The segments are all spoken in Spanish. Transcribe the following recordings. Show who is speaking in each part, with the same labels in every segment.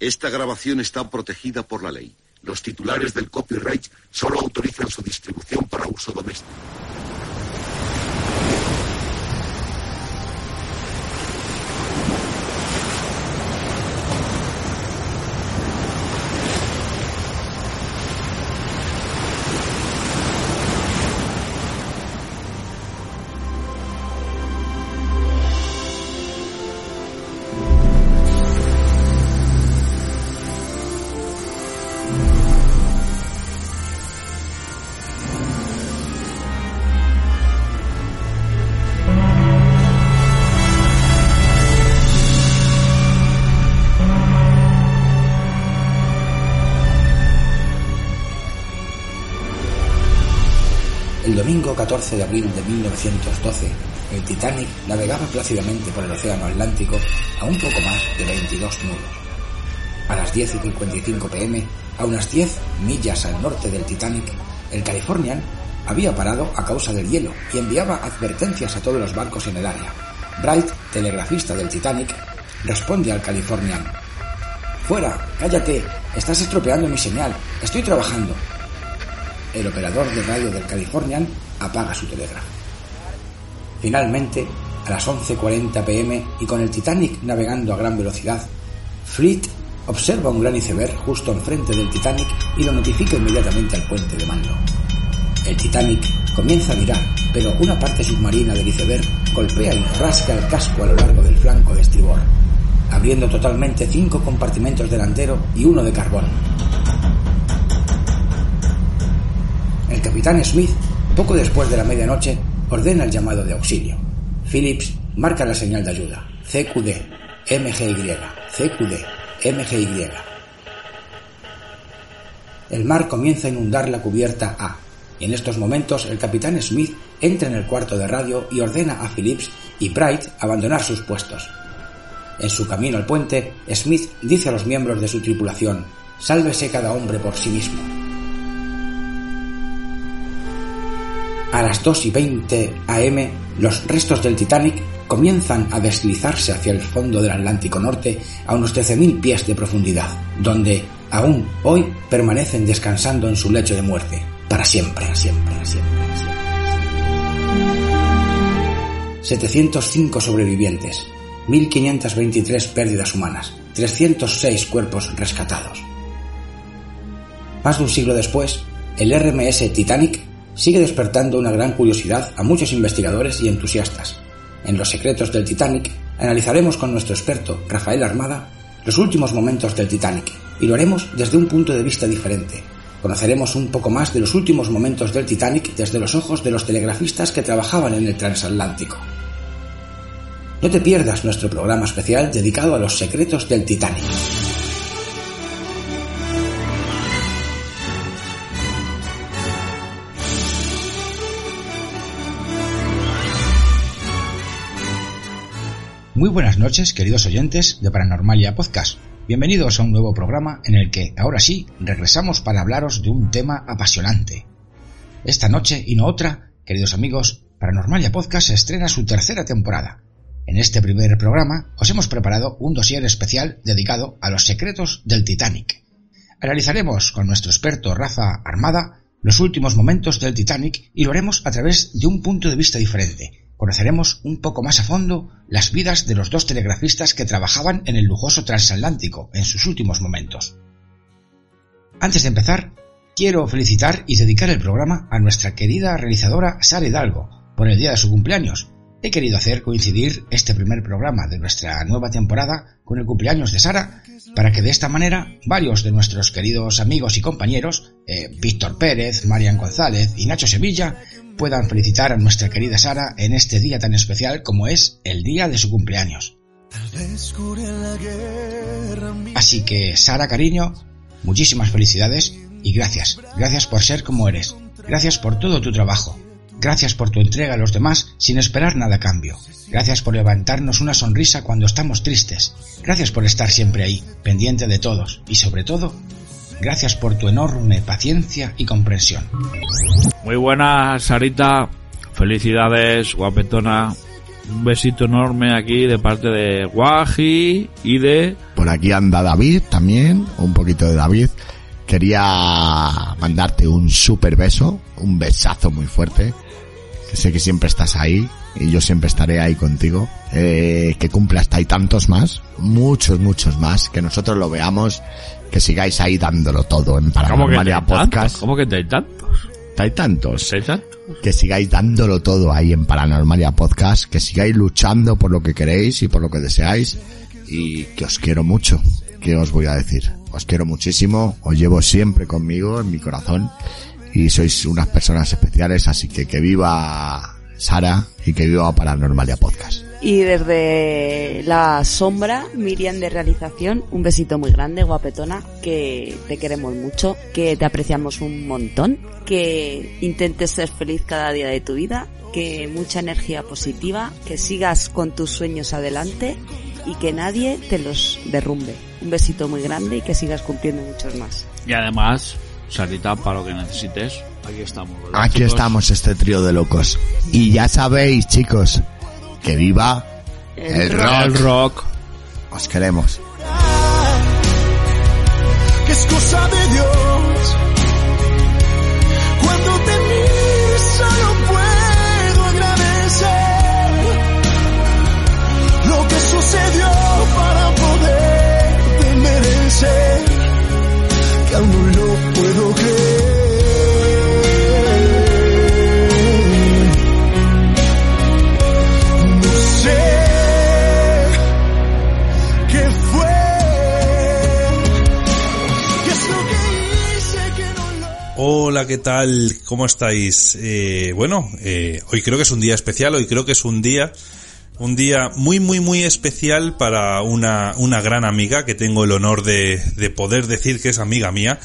Speaker 1: Esta grabación está protegida por la ley. Los titulares del copyright solo autorizan su distribución para uso doméstico.
Speaker 2: 14 de abril de 1912, el Titanic navegaba plácidamente por el Océano Atlántico a un poco más de 22 nudos. A las 10 y 55 pm, a unas 10 millas al norte del Titanic, el Californian había parado a causa del hielo y enviaba advertencias a todos los barcos en el área. Bright, telegrafista del Titanic, responde al Californian. Fuera, cállate, estás estropeando mi señal, estoy trabajando. El operador de radio del Californian apaga su telégrafo. Finalmente, a las 11.40 pm y con el Titanic navegando a gran velocidad, Fleet observa un gran iceberg justo enfrente del Titanic y lo notifica inmediatamente al puente de mando. El Titanic comienza a mirar, pero una parte submarina del iceberg golpea y rasca el casco a lo largo del flanco de estribor, abriendo totalmente cinco compartimentos delantero y uno de carbón. El capitán Smith, poco después de la medianoche, ordena el llamado de auxilio. Phillips marca la señal de ayuda. CQD, MGY, CQD, MGY. El mar comienza a inundar la cubierta A, y en estos momentos el capitán Smith entra en el cuarto de radio y ordena a Phillips y Bright abandonar sus puestos. En su camino al puente, Smith dice a los miembros de su tripulación, sálvese cada hombre por sí mismo. A las 2 y 20 am, los restos del Titanic comienzan a deslizarse hacia el fondo del Atlántico Norte a unos 13.000 pies de profundidad, donde aún hoy permanecen descansando en su lecho de muerte, para siempre, siempre, siempre, siempre. 705 sobrevivientes, 1.523 pérdidas humanas, 306 cuerpos rescatados. Más de un siglo después, el RMS Titanic sigue despertando una gran curiosidad a muchos investigadores y entusiastas. En Los secretos del Titanic analizaremos con nuestro experto Rafael Armada los últimos momentos del Titanic y lo haremos desde un punto de vista diferente. Conoceremos un poco más de los últimos momentos del Titanic desde los ojos de los telegrafistas que trabajaban en el transatlántico. No te pierdas nuestro programa especial dedicado a los secretos del Titanic. Muy buenas noches, queridos oyentes de Paranormalia Podcast. Bienvenidos a un nuevo programa en el que, ahora sí, regresamos para hablaros de un tema apasionante. Esta noche y no otra, queridos amigos, Paranormalia Podcast estrena su tercera temporada. En este primer programa os hemos preparado un dossier especial dedicado a los secretos del Titanic. Analizaremos con nuestro experto Rafa Armada los últimos momentos del Titanic y lo haremos a través de un punto de vista diferente, conoceremos un poco más a fondo las vidas de los dos telegrafistas que trabajaban en el lujoso transatlántico en sus últimos momentos. Antes de empezar, quiero felicitar y dedicar el programa a nuestra querida realizadora Sara Hidalgo por el día de su cumpleaños. He querido hacer coincidir este primer programa de nuestra nueva temporada con el cumpleaños de Sara para que de esta manera varios de nuestros queridos amigos y compañeros, eh, Víctor Pérez, Marian González y Nacho Sevilla, puedan felicitar a nuestra querida Sara en este día tan especial como es el día de su cumpleaños. Así que, Sara, cariño, muchísimas felicidades y gracias. Gracias por ser como eres. Gracias por todo tu trabajo. Gracias por tu entrega a los demás sin esperar nada a cambio. Gracias por levantarnos una sonrisa cuando estamos tristes. Gracias por estar siempre ahí, pendiente de todos. Y sobre todo, Gracias por tu enorme paciencia y comprensión.
Speaker 3: Muy buenas, Sarita. Felicidades, guapetona. Un besito enorme aquí de parte de Guaji y de
Speaker 4: Por aquí anda David también, un poquito de David. Quería mandarte un super beso, un besazo muy fuerte. Sé que siempre estás ahí y yo siempre estaré ahí contigo. Eh, que cumpla hasta y tantos más, muchos, muchos más, que nosotros lo veamos, que sigáis ahí dándolo todo en Paranormalia Podcast.
Speaker 3: ¿Cómo que hay tantos?
Speaker 4: Hay tantos.
Speaker 3: ¿Hay tantos?
Speaker 4: Que sigáis dándolo todo ahí en Paranormalia Podcast, que sigáis luchando por lo que queréis y por lo que deseáis y que os quiero mucho. ¿Qué os voy a decir? Os quiero muchísimo, os llevo siempre conmigo en mi corazón y sois unas personas especiales, así que que viva Sara y que viva Paranormalia Podcast.
Speaker 5: Y desde la sombra, Miriam de realización, un besito muy grande, guapetona, que te queremos mucho, que te apreciamos un montón, que intentes ser feliz cada día de tu vida, que mucha energía positiva, que sigas con tus sueños adelante y que nadie te los derrumbe. Un besito muy grande y que sigas cumpliendo muchos más.
Speaker 3: Y además, Sarita, para lo que necesites, aquí estamos. ¿verdad,
Speaker 4: Aquí
Speaker 3: chicos?
Speaker 4: estamos este trío de locos. Y ya sabéis, chicos, que viva el, rock.
Speaker 3: El rock.
Speaker 4: Os queremos.
Speaker 6: que es cosa de Dios. Cuando te mires solo puedo agradecer lo que sucedió para poder merecer que aún no
Speaker 7: Hola, ¿qué tal? ¿Cómo estáis? Eh, bueno, eh, hoy creo que es un día especial, hoy creo que es un día, un día muy, muy, muy especial para una, una gran amiga que tengo el honor de, de poder decir que es amiga mía.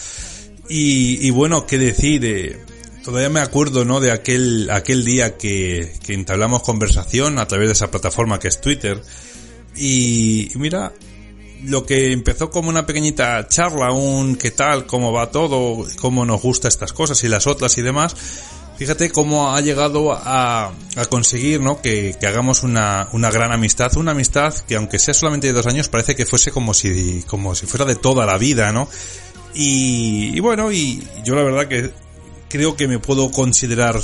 Speaker 7: Y, y bueno, qué decir, eh, todavía me acuerdo, ¿no? De aquel, aquel día que, que entablamos conversación a través de esa plataforma que es Twitter. Y, y mira, lo que empezó como una pequeñita charla, un qué tal, cómo va todo, cómo nos gusta estas cosas y las otras y demás, fíjate cómo ha llegado a, a conseguir, ¿no? Que, que hagamos una, una gran amistad, una amistad que aunque sea solamente de dos años parece que fuese como si, como si fuera de toda la vida, ¿no? Y, y bueno, y yo la verdad que creo que me puedo considerar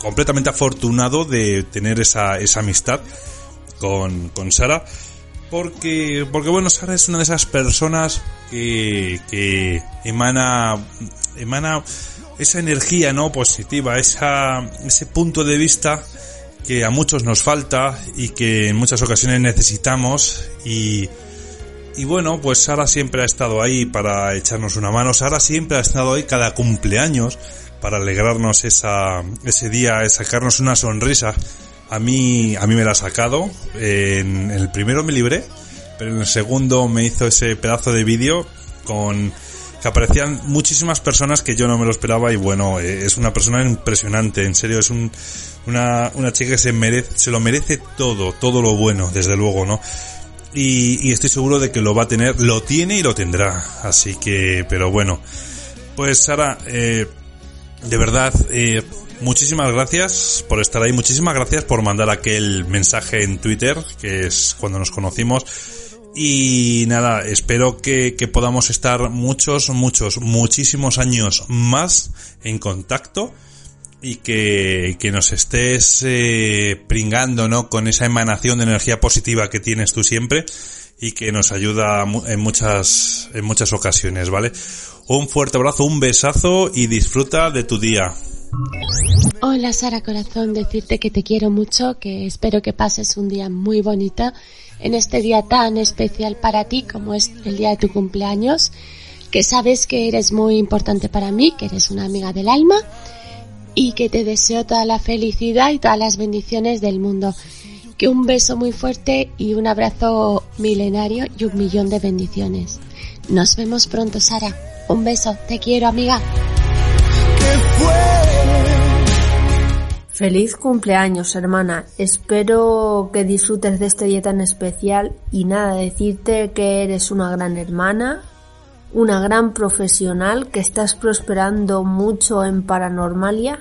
Speaker 7: completamente afortunado de tener esa, esa amistad con, con Sara. Porque, porque bueno, Sara es una de esas personas que, que emana, emana esa energía, ¿no? Positiva, esa, ese punto de vista que a muchos nos falta y que en muchas ocasiones necesitamos y, y bueno, pues Sara siempre ha estado ahí para echarnos una mano. Sara siempre ha estado ahí cada cumpleaños para alegrarnos esa, ese día, sacarnos una sonrisa. A mí, a mí me la ha sacado. En el primero me libré, pero en el segundo me hizo ese pedazo de vídeo con que aparecían muchísimas personas que yo no me lo esperaba y bueno, eh, es una persona impresionante, en serio, es un, una, una chica que se merece, se lo merece todo, todo lo bueno, desde luego, ¿no? Y, y estoy seguro de que lo va a tener, lo tiene y lo tendrá, así que, pero bueno, pues Sara, eh, de verdad, eh, muchísimas gracias por estar ahí, muchísimas gracias por mandar aquel mensaje en Twitter, que es cuando nos conocimos. Y nada, espero que, podamos estar muchos, muchos, muchísimos años más en contacto y que, que nos estés eh, pringando, ¿no? Con esa emanación de energía positiva que tienes tú siempre y que nos ayuda en muchas, en muchas ocasiones, ¿vale? Un fuerte abrazo, un besazo y disfruta de tu día.
Speaker 8: Hola Sara Corazón, decirte que te quiero mucho, que espero que pases un día muy bonito en este día tan especial para ti como es el día de tu cumpleaños, que sabes que eres muy importante para mí, que eres una amiga del alma y que te deseo toda la felicidad y todas las bendiciones del mundo. Que un beso muy fuerte y un abrazo milenario y un millón de bendiciones. Nos vemos pronto Sara. Un beso, te quiero amiga.
Speaker 9: Feliz cumpleaños, hermana. Espero que disfrutes de este día tan especial y nada, decirte que eres una gran hermana, una gran profesional, que estás prosperando mucho en paranormalia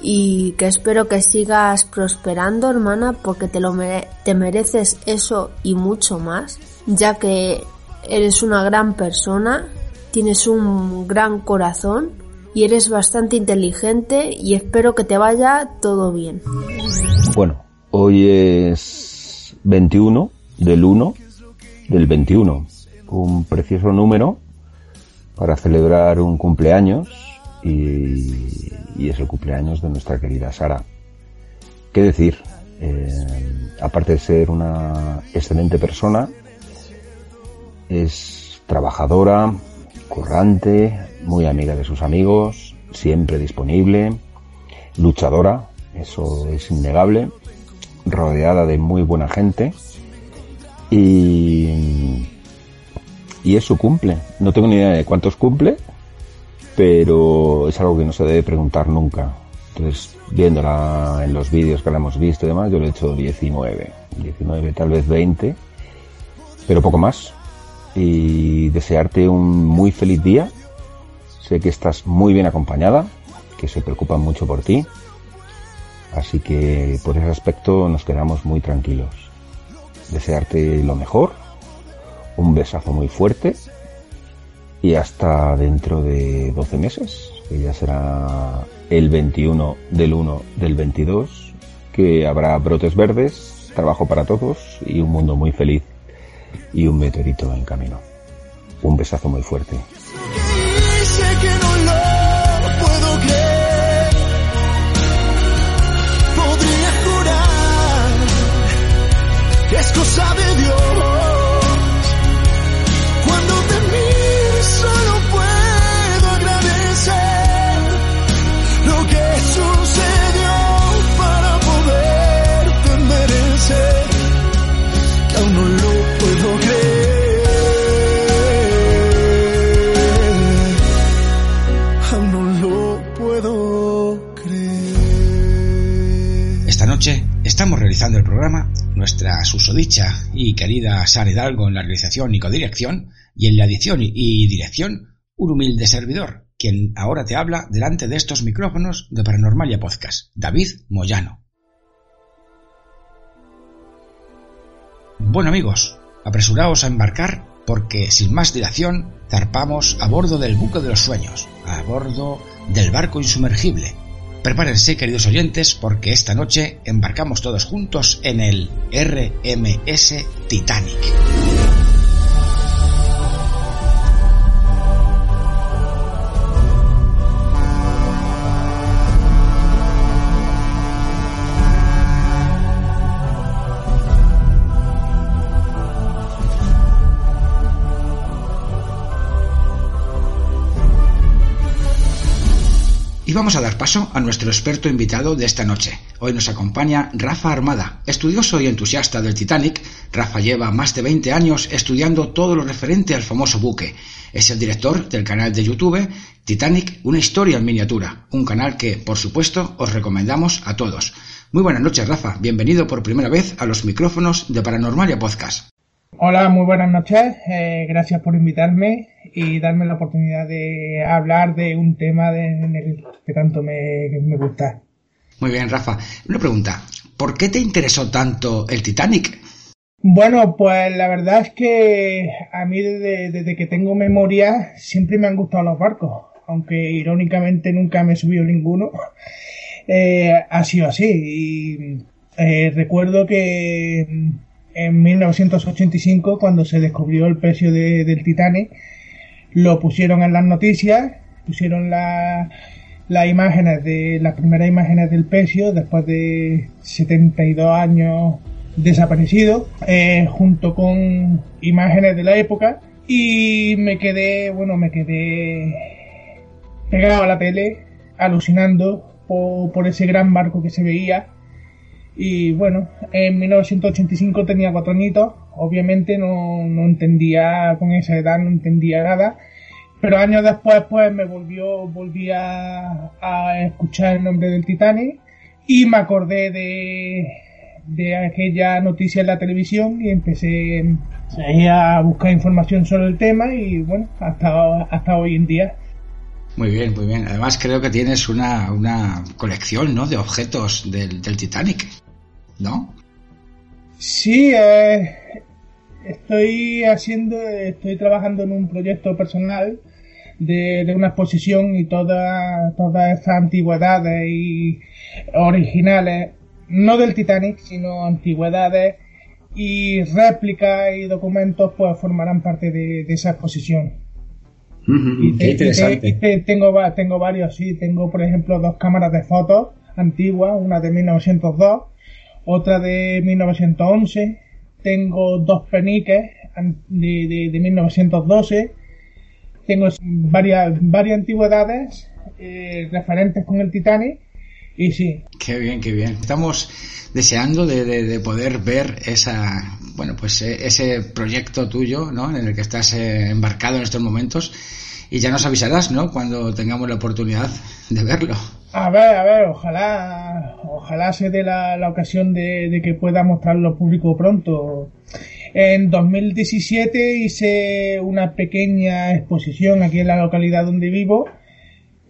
Speaker 9: y que espero que sigas prosperando, hermana, porque te lo te mereces eso y mucho más. ya que eres una gran persona, tienes un gran corazón y eres bastante inteligente y espero que te vaya todo bien.
Speaker 10: Bueno, hoy es 21 del 1 del 21, un precioso número para celebrar un cumpleaños y, es el cumpleaños de nuestra querida Sara. ¿Qué decir? Eh, aparte de ser una excelente persona, es trabajadora, currante, muy amiga de sus amigos, siempre disponible, luchadora, eso es innegable, rodeada de muy buena gente y, y es su cumple. No tengo ni idea de cuántos cumple, pero es algo que no se debe preguntar nunca. Entonces, viéndola en los vídeos que la hemos visto y demás, yo le he hecho 19, 19, tal vez 20, pero poco más. Y desearte un muy feliz día. Sé que estás muy bien acompañada, que se preocupan mucho por ti. Así que por ese aspecto nos quedamos muy tranquilos. Desearte lo mejor, un besazo muy fuerte y hasta dentro de 12 meses, que ya será el 21 del 1 del 22, que habrá brotes verdes, trabajo para todos y un mundo muy feliz y un meteorito en camino. Un besazo muy fuerte.
Speaker 6: es cosa de Dios.
Speaker 2: Estamos realizando el programa, nuestra susodicha y querida Sara Hidalgo en la realización y codirección, y en la edición y dirección, un humilde servidor, quien ahora te habla delante de estos micrófonos de Paranormalia Podcast, David Moyano. Bueno amigos, apresuraos a embarcar porque sin más dilación zarpamos a bordo del buque de los sueños, a bordo del barco insumergible, Prepárense, queridos oyentes, porque esta noche embarcamos todos juntos en el RMS Titanic. Vamos a dar paso a nuestro experto invitado de esta noche. Hoy nos acompaña Rafa Armada, estudioso y entusiasta del Titanic. Rafa lleva más de 20 años estudiando todo lo referente al famoso buque. Es el director del canal de YouTube Titanic, una historia en miniatura, un canal que, por supuesto, os recomendamos a todos. Muy buenas noches, Rafa. Bienvenido por primera vez a los micrófonos de Paranormalia Podcast.
Speaker 11: Hola, muy buenas noches. Eh, gracias por invitarme y darme la oportunidad de hablar de un tema en el que tanto me, gusta.
Speaker 2: Muy bien, Rafa. Una pregunta. ¿Por qué te interesó tanto el Titanic?
Speaker 11: Bueno, pues la verdad es que a mí desde, que tengo memoria siempre me han gustado los barcos, aunque irónicamente nunca me he subido ninguno. Eh, ha sido así. Y eh, recuerdo que en 1985, cuando se descubrió el precio del Titanic, lo pusieron en las noticias, pusieron las imágenes de las primeras imágenes del pecio después de 72 años desaparecido, eh, junto con imágenes de la época. Y me quedé, bueno, me quedé pegado a la tele, alucinando por, por ese gran barco que se veía. Y bueno, en 1985 tenía cuatro añitos, obviamente no, entendía, con esa edad no entendía nada, pero años después pues me volvió, volví a, escuchar el nombre del Titanic y me acordé de, de aquella noticia en la televisión y empecé a buscar información sobre el tema y bueno, hasta, hasta hoy en día.
Speaker 2: Muy bien, muy bien. Además creo que tienes una, una colección ¿no? de objetos del, del Titanic. ¿no?
Speaker 11: Sí, eh, estoy haciendo, estoy trabajando en un proyecto personal de, de una exposición y todas todas estas antigüedades y originales, no del Titanic, sino antigüedades y réplicas y documentos pues formarán parte de, de esa exposición. y
Speaker 2: Qué interesante.
Speaker 11: te- te- tengo, tengo varios, sí. Tengo, por ejemplo, dos cámaras de fotos antiguas, una de 1902, otra de 1911. Tengo dos peniques de, de, de 1912. Tengo varias, varias antigüedades eh, referentes con el Titanic. Y sí,
Speaker 2: Qué bien, qué bien. Estamos deseando de, de- de poder ver esa, bueno, pues eh, ese proyecto tuyo, ¿no? En el que estás eh, embarcado en estos momentos y ya nos avisarás, ¿no? Cuando tengamos la oportunidad de verlo.
Speaker 11: A ver, a ver, ojalá, ojalá se dé la, la ocasión de, de que pueda mostrarlo al público pronto. En 2017 hice una pequeña exposición aquí en la localidad donde vivo,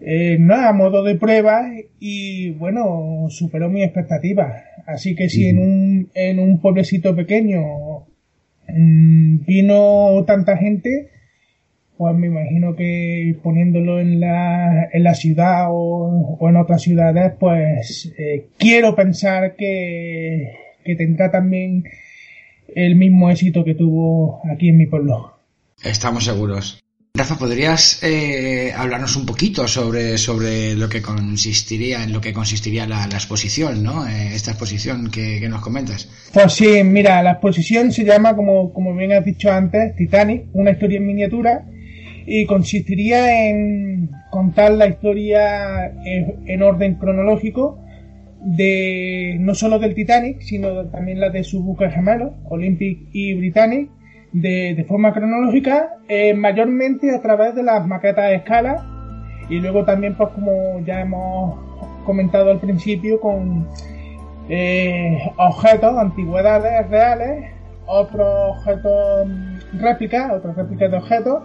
Speaker 11: eh, no a modo de prueba y bueno, superó mis expectativas. Así que si en un, en un pueblecito pequeño mm, vino tanta gente, pues me imagino que poniéndolo en la, en la ciudad o, o en otras ciudades, pues eh, quiero pensar que, que tendrá también el mismo éxito que tuvo aquí en mi pueblo.
Speaker 2: Estamos seguros. Rafa, ¿podrías eh, hablarnos un poquito sobre, sobre lo que consistiría, en lo que consistiría la, la exposición, ¿no? Eh, esta exposición que, que nos comentas.
Speaker 11: Pues sí, mira, la exposición se llama, como, como bien has dicho antes, Titanic, una historia en miniatura, y consistiría en contar la historia en, en orden cronológico de no solo del Titanic, sino también la de sus buques gemelos, Olympic y Britannic, de, de forma cronológica, eh, mayormente a través de las maquetas a escala, y luego también, pues como ya hemos comentado al principio, con eh, objetos, antigüedades reales, otros objetos réplicas, otras réplicas de objetos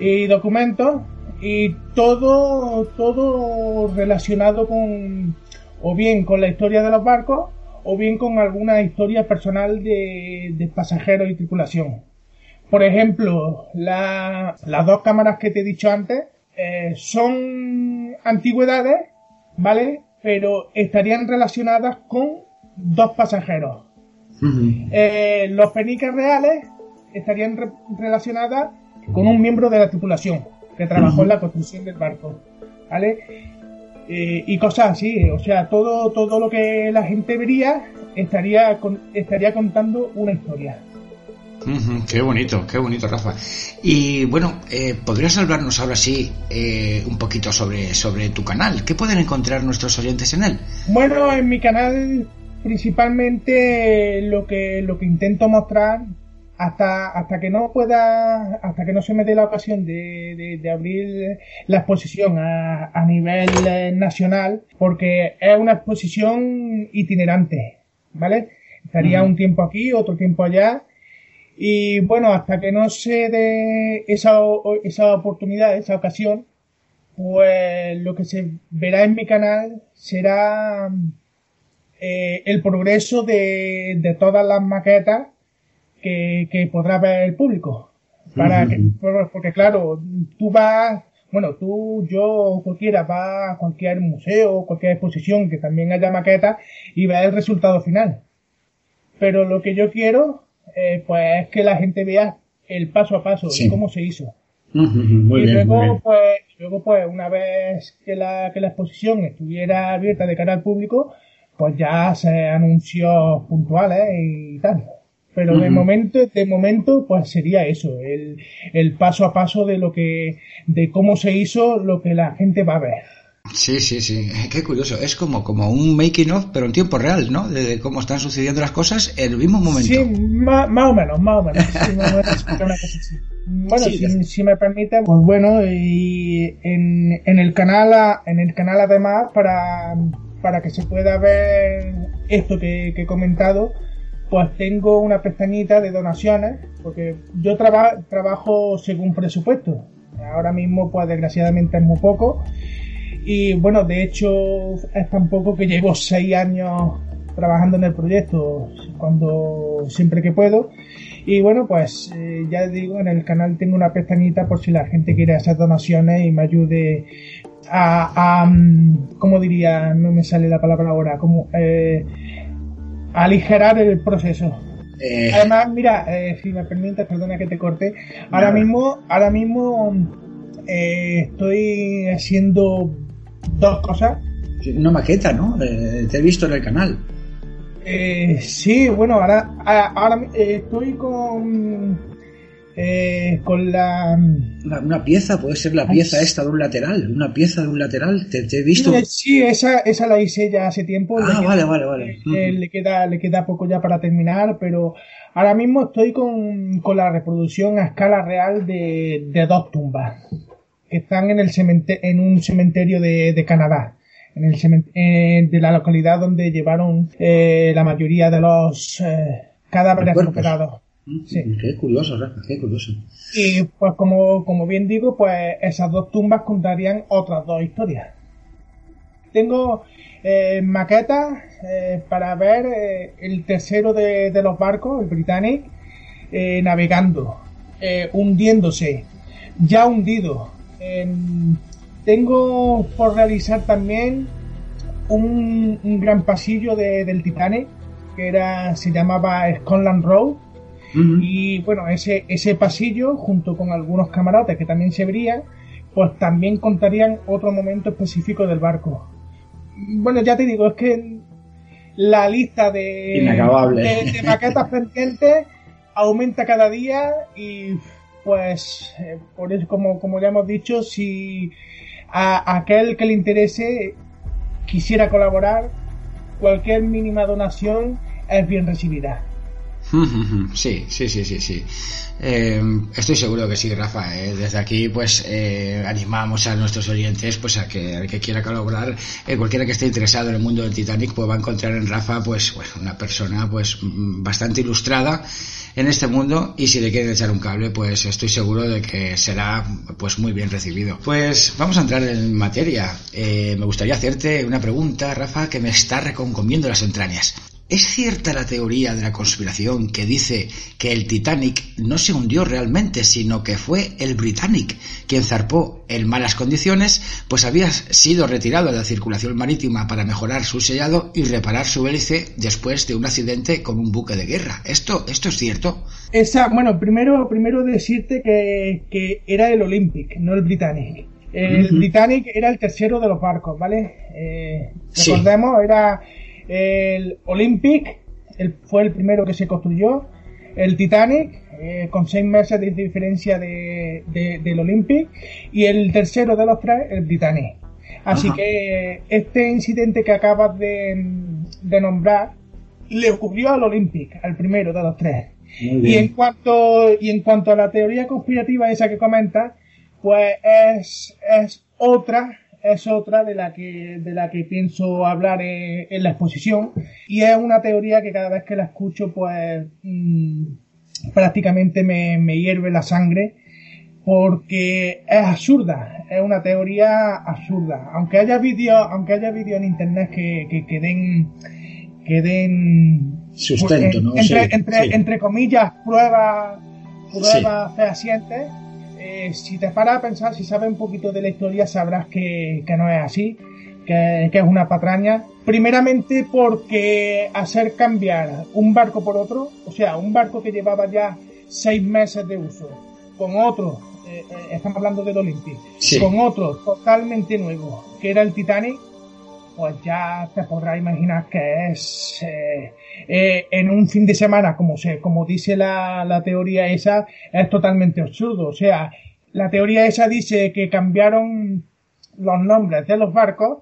Speaker 11: y documentos y todo todo relacionado con o bien con la historia de los barcos o bien con alguna historia personal de, de pasajeros y tripulación. Por ejemplo, la- las dos cámaras que te he dicho antes eh, son antigüedades, ¿vale? Pero estarían relacionadas con dos pasajeros. Eh, los peniques reales estarían re- relacionadas con un miembro de la tripulación que trabajó en la construcción del barco, ¿vale? Eh, y cosas así, o sea, todo, todo lo que la gente vería estaría, con- estaría contando una historia.
Speaker 2: Qué bonito, qué bonito, Rafa. Y bueno, eh, ¿podrías hablarnos ahora sí eh, un poquito sobre, sobre tu canal? ¿Qué pueden encontrar nuestros oyentes en él?
Speaker 11: Bueno, en mi canal principalmente lo que lo que intento mostrar hasta hasta que no pueda hasta que no se me dé la ocasión de, de- de abrir la exposición a, a nivel eh, nacional porque es una exposición itinerante, ¿vale? Estaría un tiempo aquí, otro tiempo allá y bueno, hasta que no se dé esa, esa oportunidad, esa ocasión, pues lo que se verá en mi canal será eh, el progreso de, de todas las maquetas que, que podrá ver el público. Para que, por- porque claro, tú vas, bueno, tú, yo, cualquiera va a cualquier museo, cualquier exposición que también haya maquetas y ve el resultado final. Pero lo que yo quiero, eh, pues es que la gente vea el paso a paso
Speaker 2: Sí.
Speaker 11: de cómo se hizo
Speaker 2: Muy
Speaker 11: y
Speaker 2: bien,
Speaker 11: luego,
Speaker 2: muy bien.
Speaker 11: pues, luego, pues, una vez que la, que la exposición estuviera abierta de cara al público, pues ya se anuncios puntuales y tal. Pero de momento, de momento, pues sería eso, el, el paso a paso de lo que, de cómo se hizo lo que la gente va a ver.
Speaker 2: Sí, sí, sí. Qué curioso. Es como, como un making of, pero en tiempo real, ¿no? De, cómo están sucediendo las cosas en el mismo momento.
Speaker 11: Sí, más, más o menos, más o menos. Sí, más o menos, una cosa así. Bueno,
Speaker 2: Sí,
Speaker 11: si, si me permite, pues bueno, y en, en el canal, en el canal además, para, para que se pueda ver esto que, que he comentado, pues tengo una pestañita de donaciones, porque yo traba- trabajo según presupuesto. Ahora mismo, pues desgraciadamente es muy poco. Y bueno, de hecho, es tan poco que llevo seis años trabajando en el proyecto, cuando siempre que puedo. Y bueno, pues eh, ya digo, en el canal tengo una pestañita por si la gente quiere hacer donaciones y me ayude a, a mm, ¿cómo diría? No me sale la palabra ahora, como eh, aligerar el proceso.
Speaker 2: Eh,
Speaker 11: Además, mira, eh, si me permites, perdona que te corte. Ahora
Speaker 2: Nada.
Speaker 11: mismo, ahora mismo eh, estoy haciendo dos cosas.
Speaker 2: una maqueta, ¿no? Te he visto en el canal.
Speaker 11: Eh, sí, bueno, ahora, ahora estoy con eh, con la
Speaker 2: Una, una pieza, puede ser la pieza esta de un lateral, una pieza de un lateral. Te, te he visto.
Speaker 11: Sí, esa, esa la hice ya hace tiempo.
Speaker 2: Ah,
Speaker 11: Le
Speaker 2: vale,
Speaker 11: queda-
Speaker 2: vale, vale.
Speaker 11: le, queda, le queda poco ya para terminar, pero ahora mismo estoy con, con la reproducción a escala real de, de dos tumbas que están en, el cemente- en un cementerio de, de Canadá. En el eh, de la localidad donde llevaron eh, la mayoría de los eh, cadáveres recuperados. Sí.
Speaker 2: Qué curioso, Rafa, qué curioso.
Speaker 11: Y pues como, como bien digo, pues esas dos tumbas contarían otras dos historias. Tengo eh, maquetas eh, para ver eh, el tercero de, de los barcos, el Britannic, eh, navegando, hundiéndose, ya hundido. Em, tengo por realizar también un, un gran pasillo de- del Titanic, que era, se llamaba Scotland Road. Y bueno, ese, ese pasillo, junto con algunos camarotes que también se verían, pues también contarían otro momento específico del barco. Bueno, ya te digo, es que la lista de,
Speaker 2: Inacabable.
Speaker 11: de, de maquetas pendientes aumenta cada día y pues eh, por eso, como, como ya hemos dicho, si a aquel que le interese quisiera colaborar, cualquier mínima donación es bien recibida.
Speaker 2: Sí, sí, sí, sí, sí. Eh, estoy seguro que sí, Rafa. eh. Desde aquí, pues, eh, animamos a nuestros oyentes, pues, a que al que quiera colaborar, eh, cualquiera que esté interesado en el mundo del Titanic, pues va a encontrar en Rafa, pues, bueno, una persona, pues, mm, bastante ilustrada en este mundo y si le quieren echar un cable, pues, estoy seguro de que será, pues, muy bien recibido. Pues, vamos a entrar en materia. Me gustaría hacerte una pregunta, Rafa, que me está reconcomiendo las entrañas. ¿Es cierta la teoría de la conspiración que dice que el Titanic no se hundió realmente, sino que fue el Britannic quien zarpó en malas condiciones, pues había sido retirado de la circulación marítima para mejorar su sellado y reparar su hélice después de un accidente con un buque de guerra? ¿Esto, esto es cierto?
Speaker 11: Esa, bueno, primero, primero decirte que, que era el Olympic, no el Britannic. El. Britannic era el tercero de los barcos, ¿vale? Eh,
Speaker 2: Sí.
Speaker 11: recordemos, era el Olympic, el- fue el primero que se construyó. El Titanic, eh, con seis meses de diferencia de, de- del Olympic. Y el tercero de los tres, el Britannic. Así
Speaker 2: Ajá.
Speaker 11: que este incidente que acabas de, de nombrar le ocurrió al Olympic, al primero de los tres. Y en cuanto y en cuanto a la teoría conspirativa esa que comenta, pues es, es otra es otra de la que de la que pienso hablar en, en la exposición y es una teoría que cada vez que la escucho pues mm, prácticamente me, me hierve la sangre porque es absurda, es una teoría absurda. Aunque haya vídeos, aunque haya vídeos en internet que, que, que den que den
Speaker 2: Sustento,
Speaker 11: pues,
Speaker 2: ¿no?
Speaker 11: entre,
Speaker 2: Sí,
Speaker 11: entre,
Speaker 2: sí.
Speaker 11: entre comillas pruebas pruebas fehacientes eh, si te paras a pensar si sabes un poquito de la historia sabrás que, que no es así que, que es una patraña primeramente porque hacer cambiar un barco por otro o sea un barco que llevaba ya seis meses de uso con otro eh, eh, estamos hablando del Olympic
Speaker 2: Sí.
Speaker 11: con otro totalmente nuevo que era el Titanic pues ya te podrás imaginar que es eh, eh, en un fin de semana, como se, como dice la, la teoría esa, es totalmente absurdo. O sea, la teoría esa dice que cambiaron los nombres de los barcos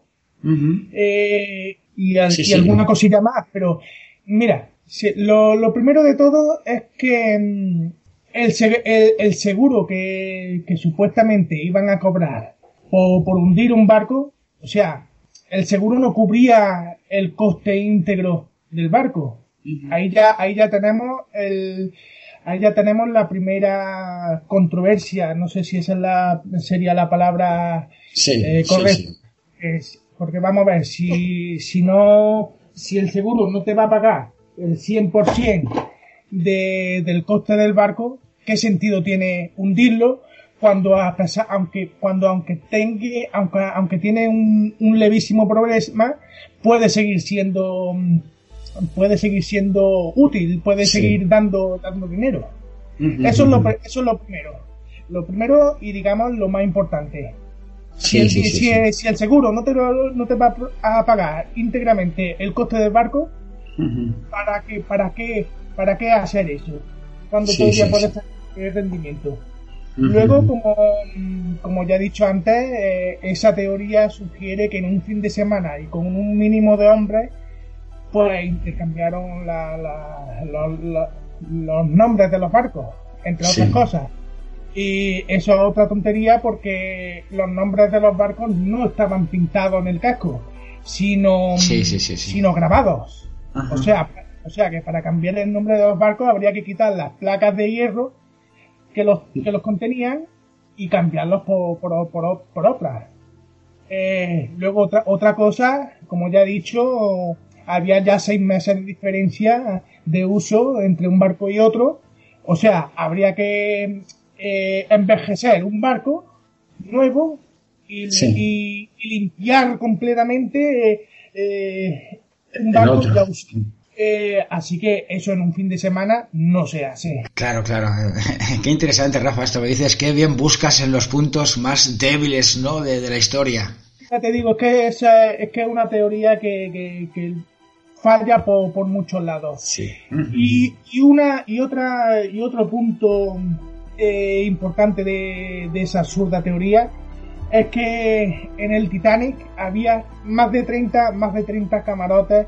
Speaker 11: eh, y, al-
Speaker 2: Sí,
Speaker 11: y
Speaker 2: sí.
Speaker 11: alguna cosilla más, pero mira, si- lo, lo primero de todo es que mm, el, se- el- el seguro que, que supuestamente iban a cobrar por, por hundir un barco, o sea, el seguro no cubría el coste íntegro del barco. Ahí ya, ahí ya tenemos el, ahí ya tenemos la primera controversia, no sé si esa es la, sería la palabra
Speaker 2: Sí,
Speaker 11: eh,
Speaker 2: sí,
Speaker 11: correcta.
Speaker 2: sí.
Speaker 11: Es- porque vamos a ver, si, si no, si el seguro no te va a pagar el 100% de, del coste del barco, ¿qué sentido tiene hundirlo cuando a pesar, aunque cuando aunque tenga aunque aunque tiene un, un levísimo problema puede seguir siendo puede seguir siendo útil, puede
Speaker 2: Sí.
Speaker 11: seguir dando dando dinero. Eso es lo eso es lo primero. Lo primero y digamos lo más importante. Si, el,
Speaker 2: sí,
Speaker 11: si, el- si el seguro no te, lo- no te va a pagar íntegramente el coste del barco. ¿para qué, para qué, para qué hacer eso? Cuando todavía puedes tener rendimiento. Luego, como, como ya he dicho antes, eh, esa teoría sugiere que en un fin de semana y con un mínimo de hombres, pues intercambiaron la- la- los- nombres de los barcos, entre
Speaker 2: Sí.
Speaker 11: otras cosas. Y eso es otra tontería porque los nombres de los barcos no estaban pintados en el casco, sino,
Speaker 2: sí, sí.
Speaker 11: sino grabados.
Speaker 2: Ajá.
Speaker 11: O sea, o sea que para cambiar el nombre de los barcos habría que quitar las placas de hierro que los, que los contenían y cambiarlos por, por, por, por otras. Eh, luego otra, otra cosa, como ya he dicho, había ya seis meses de diferencia de uso entre un barco y otro. O sea, habría que eh, envejecer un barco nuevo y,
Speaker 2: Sí.
Speaker 11: y- y limpiar completamente eh, un barco ya usado. Eh, así que eso en un fin de semana no se hace.
Speaker 2: Claro, claro. Qué interesante, Rafa, esto que dices. Qué bien buscas en los puntos más débiles, ¿no? De, de la historia.
Speaker 11: Ya te digo, es que es, eh, es que es una teoría que, que- que falla por, por muchos lados.
Speaker 2: Sí.
Speaker 11: Y, y una y otra y otro punto eh, importante de, de esa absurda teoría es que en el Titanic había más de 30 más de 30 camarotes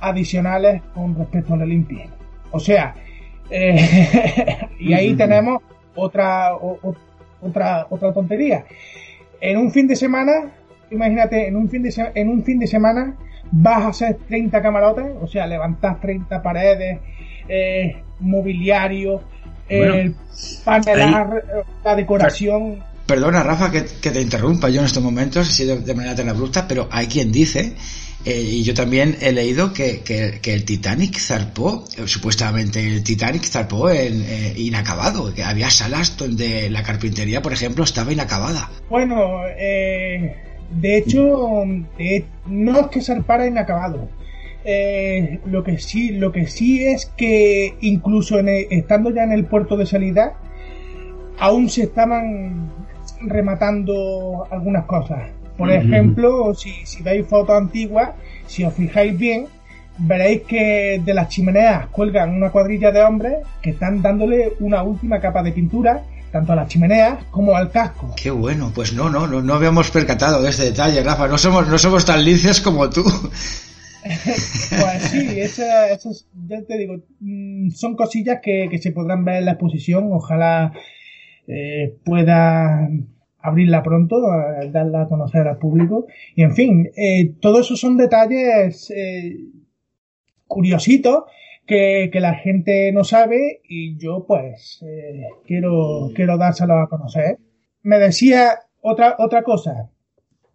Speaker 11: adicionales con respecto al Olympia. O sea, eh, y ahí tenemos otra o- otra otra tontería. En un fin de semana, imagínate, en un fin de se- en un fin de semana vas a hacer 30 camarotes, o sea, levantas 30 paredes, eh, mobiliario,
Speaker 2: Bueno,
Speaker 11: el la decoración.
Speaker 2: Perdona, Rafa, que, te interrumpa yo en estos momentos, así de, de manera tan abrupta, pero hay quien dice, eh, y yo también he leído que, el Titanic zarpó, eh, supuestamente el Titanic zarpó en, eh, inacabado, que había salas donde la carpintería, por ejemplo, estaba inacabada.
Speaker 11: Bueno, de hecho, no es que zarpara inacabado. Lo que sí, lo que sí es que incluso en el- estando ya en el puerto de salida, aún se estaban rematando algunas cosas. Por ejemplo, si, si veis fotos antiguas, si os fijáis bien, veréis que de las chimeneas cuelgan una cuadrilla de hombres que están dándole una última capa de pintura, tanto a las chimeneas como al casco.
Speaker 2: Qué bueno, pues no, no, no, no habíamos percatado de este detalle, Rafa, no somos, no somos tan linces como tú.
Speaker 11: Pues sí, esa- esas, ya te digo, mm, son cosillas que, que se podrán ver en la exposición. Ojalá eh, pueda abrirla pronto, darla a conocer al público. Y en fin, eh, todo eso son detalles eh, curiositos que, que la gente no sabe y yo pues eh, quiero, quiero dárselos a conocer. Me decía otra, otra cosa.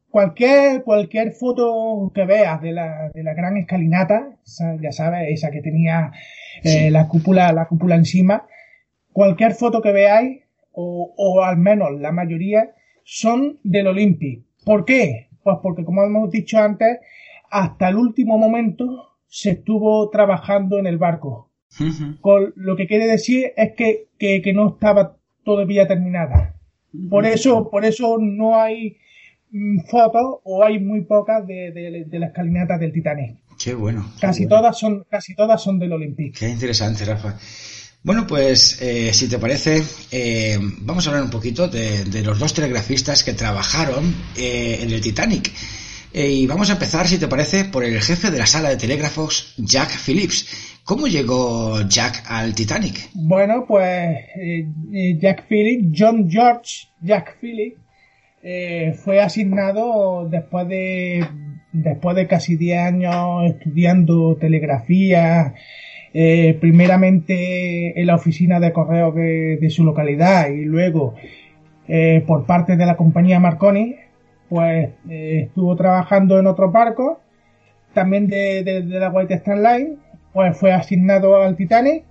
Speaker 11: Cualquier, cualquier foto que veas de la, de la gran escalinata, esa- ya sabes, esa que tenía eh, la cúpula, la cúpula encima, cualquier foto que veáis, o, o al menos la mayoría, son del Olympic. ¿Por qué? Pues porque como hemos dicho antes, hasta el último momento se estuvo trabajando en el barco. Con lo que quiere decir es que, que, que no estaba todavía terminada. Por eso, por eso no hay mm, fotos o hay muy pocas de, de- de la escalinata del Titanic.
Speaker 2: Qué bueno. qué
Speaker 11: Casi
Speaker 2: bueno.
Speaker 11: todas son, casi todas son del Olympic.
Speaker 2: Qué interesante, Rafa. Bueno, pues eh, si te parece, eh, vamos a hablar un poquito de, los dos telegrafistas que trabajaron eh, en el Titanic. Eh, y vamos a empezar, si te parece, por el jefe de la sala de telégrafos, Jack Phillips. ¿Cómo llegó Jack al Titanic?
Speaker 11: Bueno, pues Jack Phillips, John George Jack Phillips, fue asignado después de después de casi 10 años estudiando telegrafía, eh, primeramente en la oficina de correo de, de su localidad y luego eh, por parte de la compañía Marconi, pues eh, estuvo trabajando en otros barcos, también de, de- de la White Star Line, pues fue asignado al Titanic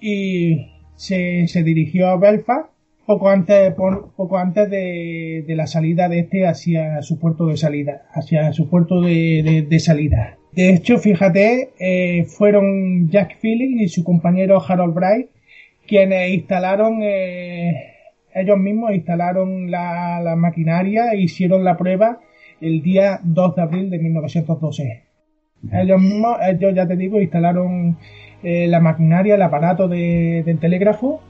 Speaker 11: y se, se dirigió a Belfast poco antes, poco antes de, de, la salida de este hacia su puerto de salida, hacia su puerto de, de, salida. De hecho, fíjate, eh, fueron Jack Phillips y su compañero Harold Bright quienes instalaron, eh, ellos mismos instalaron la, la maquinaria e hicieron la prueba el día 2 de abril de 1912. Ellos mismos, ellos ya te digo, instalaron eh, la maquinaria, el aparato de, del telégrafo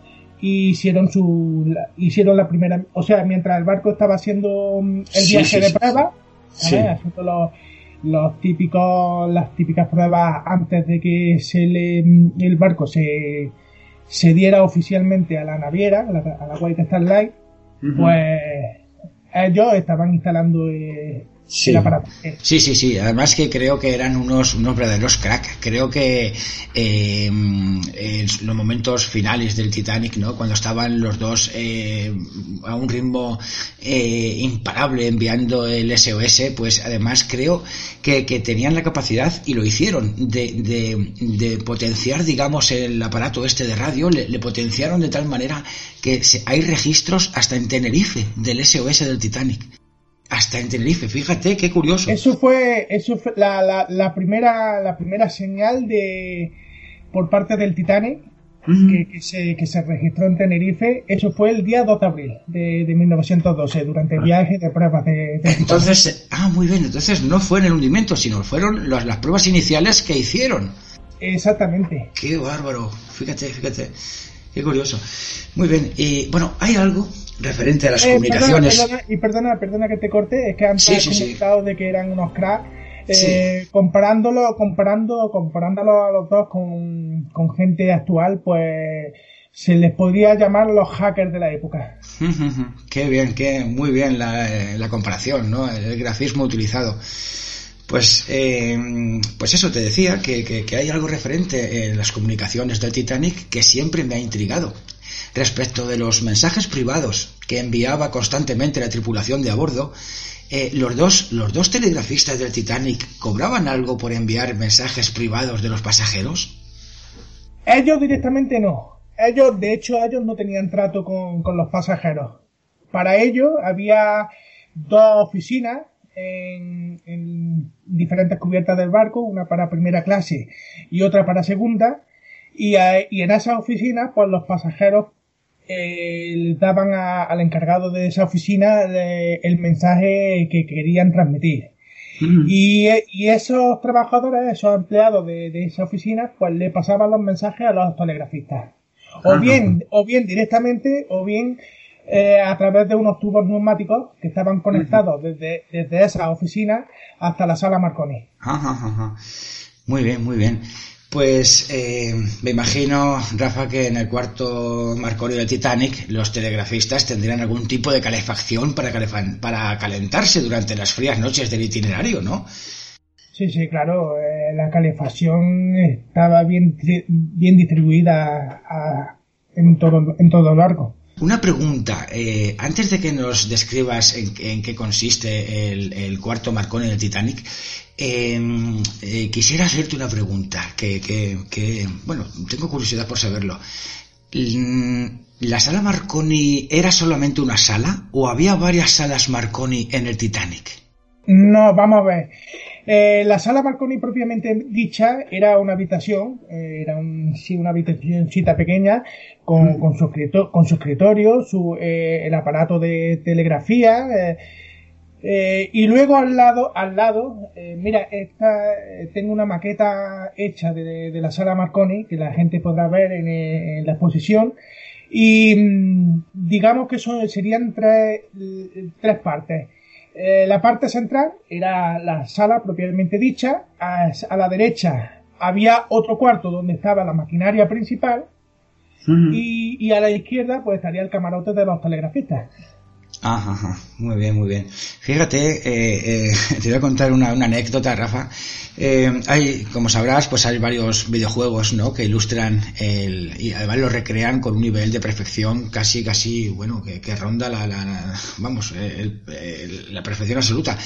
Speaker 11: y hicieron su la, hicieron la primera o sea mientras el barco estaba haciendo mm, el viaje sí, sí, de prueba haciendo los, los típicos las típicas pruebas antes de que se le mm, el barco se se diera oficialmente a la naviera a la, a la White Star Line uh -huh. pues ellos estaban instalando eh,
Speaker 2: Sí. sí, sí, sí. Además que creo que eran unos, unos verdaderos crack. Creo que eh, en los momentos finales del Titanic, ¿no? Cuando estaban los dos eh, a un ritmo eh, imparable enviando el SOS, pues además creo que, que tenían la capacidad, y lo hicieron, de, de, de, potenciar, digamos, el aparato este de radio, le, le potenciaron de tal manera que se, hay registros hasta en Tenerife del SOS del Titanic. Hasta en Tenerife, fíjate qué curioso.
Speaker 11: Eso fue, eso fue la, la, la primera, la primera señal de por parte del Titanic uh -huh. que, que, se, que se registró en Tenerife. Eso fue el día 2 de abril de, de 1912, durante el viaje de pruebas de, de
Speaker 2: Entonces, ah, muy bien. Entonces no fue en el hundimiento, sino fueron las, las pruebas iniciales que hicieron.
Speaker 11: Exactamente.
Speaker 2: Qué bárbaro. Fíjate, fíjate. Qué curioso. Muy bien. Y bueno, hay algo referente a las eh, comunicaciones.
Speaker 11: Perdona, perdona, y perdona, perdona que te corte, es que antes sí, sí, comentado sí. de que eran unos cracks. Eh, comparándolo, comparando, comparándolo a los dos con, con gente actual, pues se les podría llamar los hackers de la época.
Speaker 2: qué bien, qué muy bien la, la comparación, ¿no? El grafismo utilizado. Pues, eh, pues eso te decía, que, que, que, hay algo referente en las comunicaciones del Titanic que siempre me ha intrigado respecto de los mensajes privados que enviaba constantemente la tripulación de a bordo, eh, los, dos, los dos telegrafistas del Titanic cobraban algo por enviar mensajes privados de los pasajeros?
Speaker 11: Ellos directamente no. Ellos, de hecho, ellos no tenían trato con, con los pasajeros. Para ello había dos oficinas en, en, diferentes cubiertas del barco, una para primera clase y otra para segunda, y, y en esas oficinas, pues los pasajeros eh, daban a, al encargado de esa oficina de, el mensaje que querían transmitir. Mm. Y, y, esos trabajadores, esos empleados de, de, esa oficina, pues le pasaban los mensajes a los telegrafistas. O Ajá. bien, o bien directamente, o bien eh, a través de unos tubos neumáticos que estaban conectados desde, desde esa oficina hasta la sala Marconi.
Speaker 2: Ajá, muy bien, muy bien. Pues eh, me imagino, Rafa, que en el cuarto Marconi del Titanic los telegrafistas tendrían algún tipo de calefacción para, para calentarse durante las frías noches del itinerario, ¿no?
Speaker 11: Sí, sí, claro. Eh, la calefacción estaba bien, bien distribuida a, en, todo, en todo el barco.
Speaker 2: Una pregunta, eh, antes de que nos describas en, qué consiste el, cuarto Marconi del Titanic, eh, eh, quisiera hacerte una pregunta que, bueno, tengo curiosidad por saberlo. ¿La sala Marconi era solamente una sala o había varias salas Marconi en el Titanic?
Speaker 11: No, vamos a ver. Eh, la sala Marconi propiamente dicha era una habitación, eh, era un, sí, una habitacióncita pequeña con, mm. con, su, escritorio, con su escritorio, su, eh, el aparato de telegrafía, y luego al lado, al lado, mira, esta, tengo una maqueta hecha de, de, la sala Marconi que la gente podrá ver en, en la exposición. Y mm, digamos que son, serían tres, tres partes. Eh, la parte central era la sala propiamente dicha. A, a, la derecha había otro cuarto donde estaba la maquinaria principal. -huh. y, y, a la izquierda pues estaría el camarote de los telegrafistas.
Speaker 2: Ajá, ajá, muy bien, muy bien. Fíjate, eh, eh, te voy a contar una, una anécdota, Rafa. Eh, hay, como sabrás, pues hay varios videojuegos, ¿no? Que ilustran el, y además lo recrean con un nivel de perfección casi, casi, bueno, que, ronda la, la, vamos, el, la perfección absoluta.